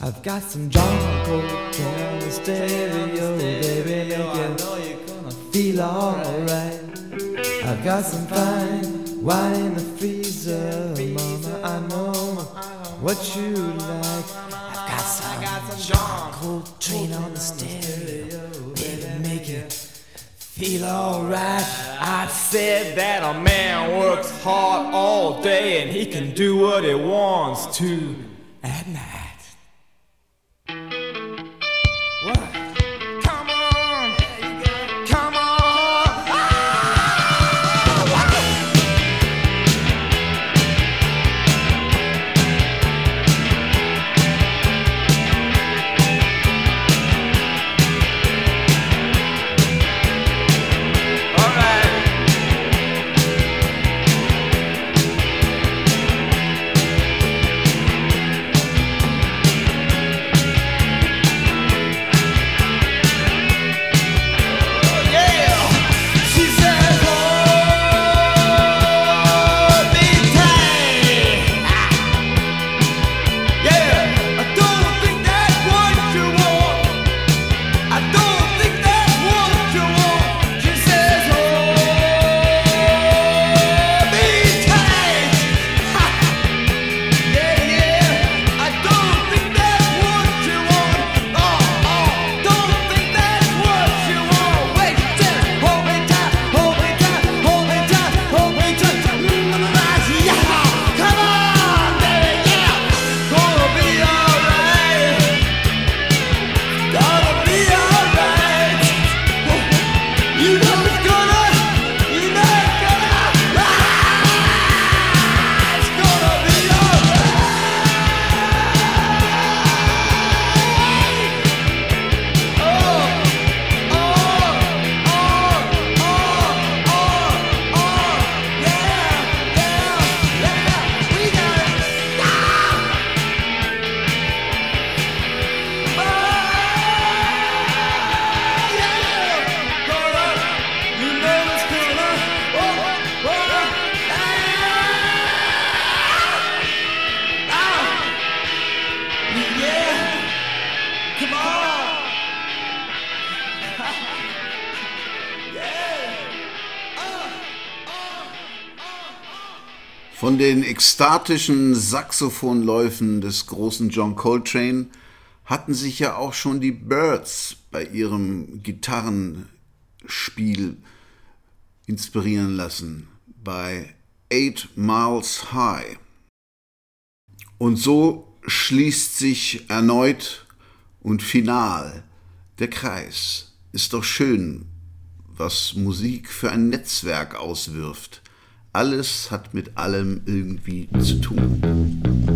I've got some John Coltrane on the stereo, baby, make you feel alright. I've got some fine wine in the freezer, mama, I know what you like. I've got some John Coltrane on the stereo, baby, make you feel alright. I said that a man works hard all day and he can do what he wants to Von den ekstatischen Saxophonläufen des großen John Coltrane hatten sich ja auch schon die Birds bei ihrem Gitarrenspiel inspirieren lassen, bei Eight Miles High. Und so schließt sich erneut und final der Kreis. Ist doch schön, was Musik für ein Netzwerk auswirft. Alles hat mit allem irgendwie zu tun.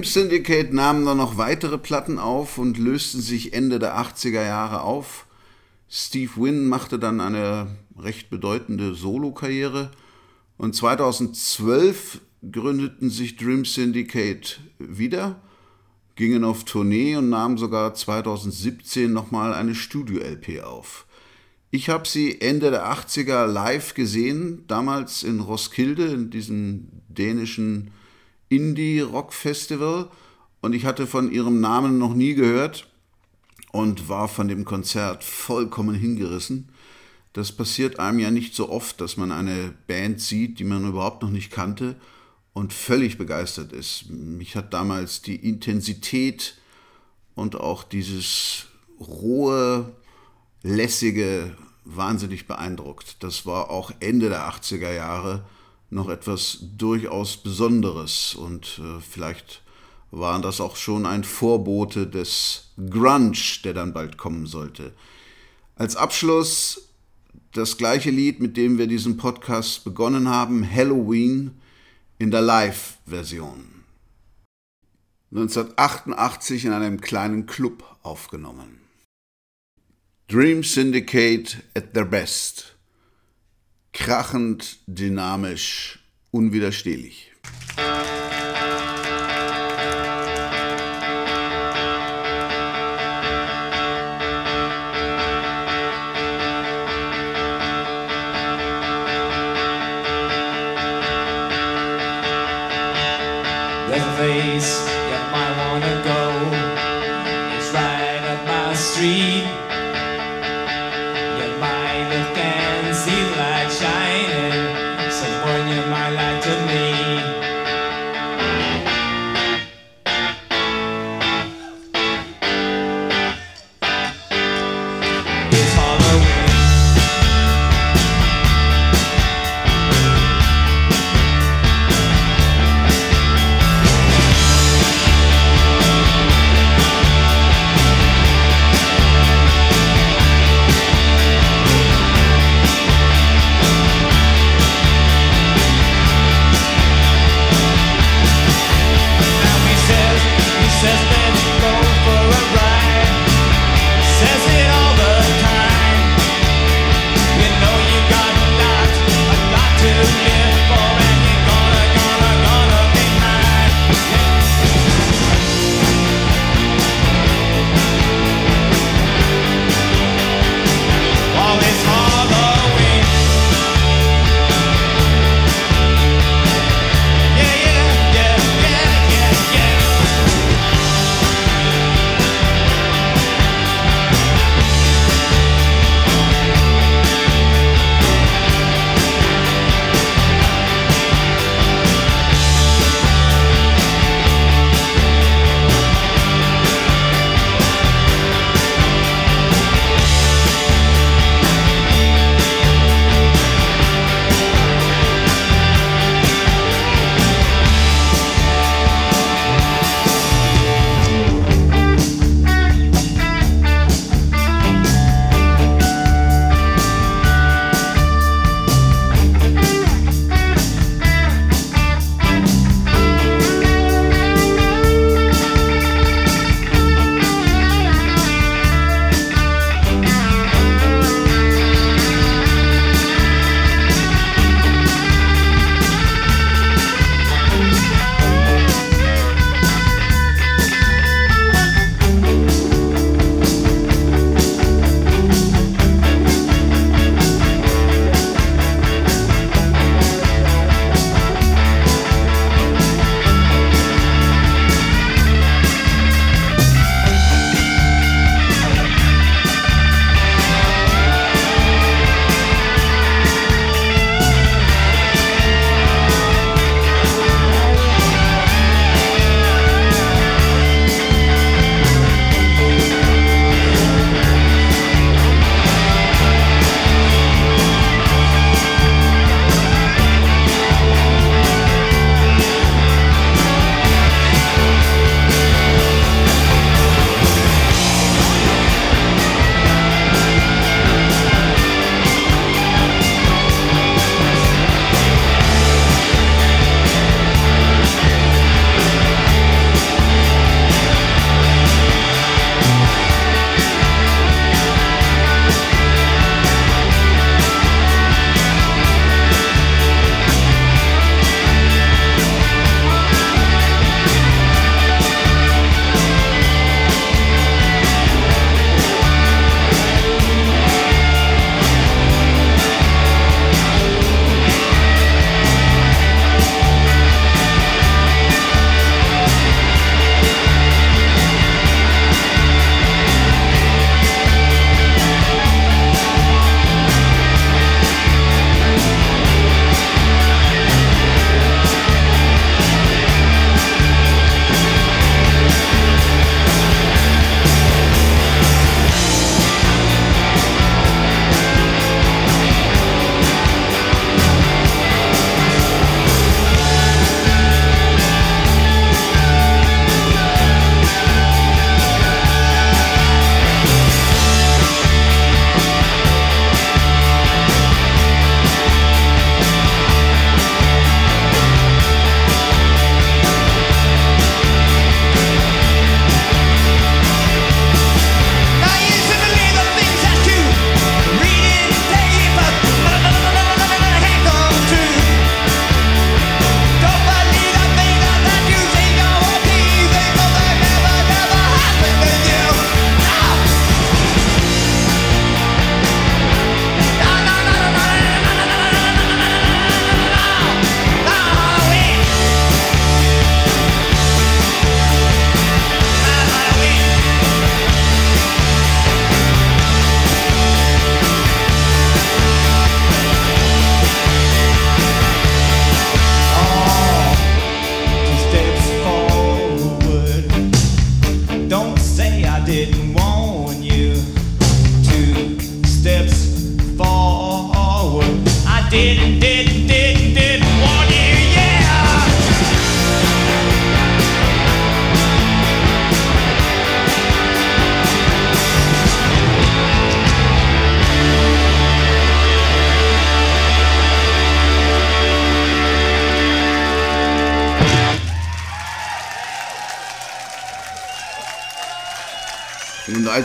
Dream Syndicate nahmen dann noch weitere Platten auf und lösten sich Ende der 80er Jahre auf. Steve Wynn machte dann eine recht bedeutende Solokarriere und 2012 gründeten sich Dream Syndicate wieder, gingen auf Tournee und nahmen sogar 2017 nochmal eine Studio-LP auf. Ich habe sie Ende der 80er live gesehen, damals in Roskilde, in diesem dänischen Indie-Rock-Festival. Und ich hatte von ihrem Namen noch nie gehört und war von dem Konzert vollkommen hingerissen. Das passiert einem ja nicht so oft, dass man eine Band sieht, die man überhaupt noch nicht kannte und völlig begeistert ist. Mich hat damals die Intensität und auch dieses rohe, lässige wahnsinnig beeindruckt. Das war auch Ende der 80er Jahre noch etwas durchaus Besonderes und äh, vielleicht waren das auch schon ein Vorbote des Grunge, der dann bald kommen sollte. Als Abschluss das gleiche Lied, mit dem wir diesen Podcast begonnen haben, Halloween in der Live-Version. 1988 in einem kleinen Club aufgenommen. Dream Syndicate at their best. Krachend, dynamisch, unwiderstehlich. Place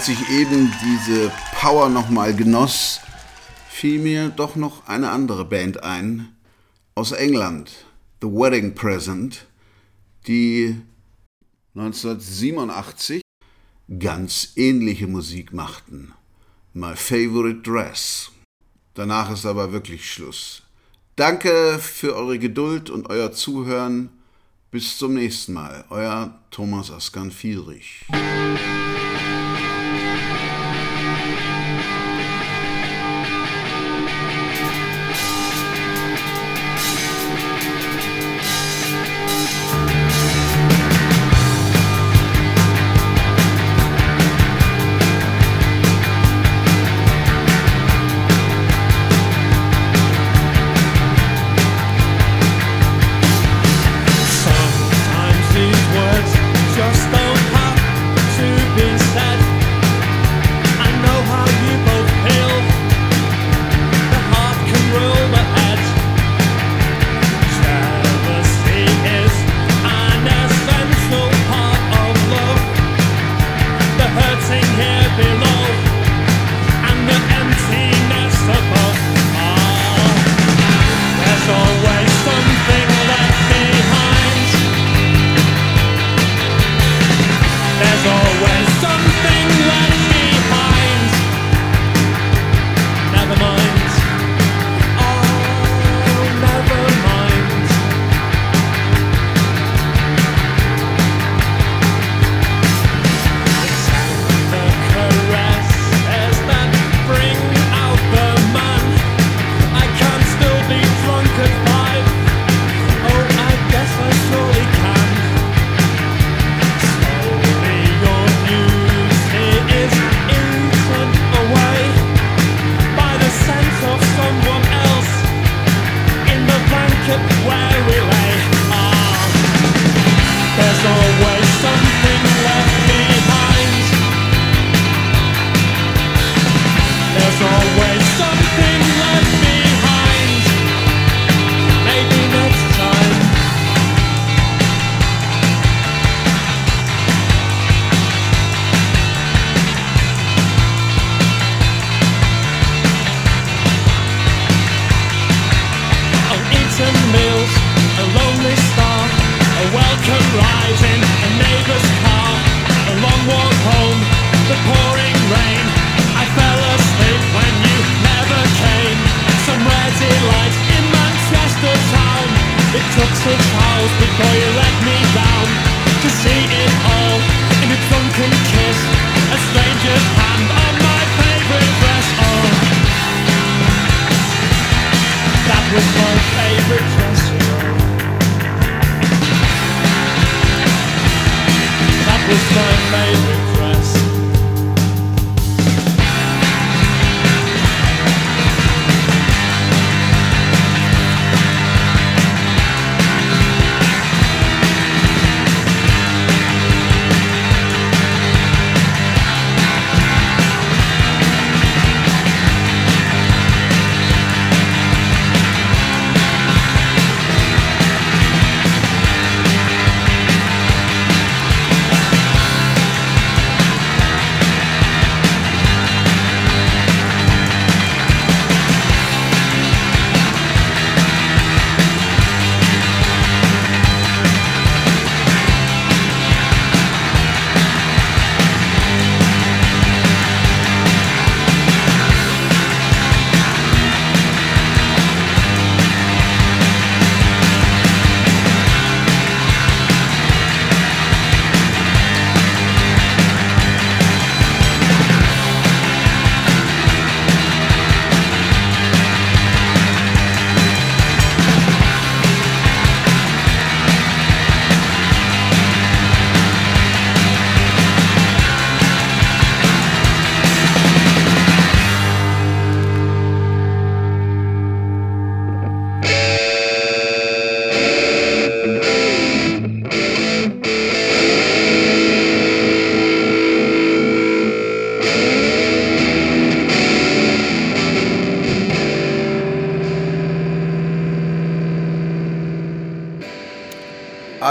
als ich eben diese Power nochmal genoss, fiel mir doch noch eine andere Band ein aus England, The Wedding Present, die 1987 ganz ähnliche Musik machten. My Favorite Dress. Danach ist aber wirklich Schluss. Danke für eure Geduld und euer Zuhören. Bis zum nächsten Mal. Euer Thomas Askan Fielrich.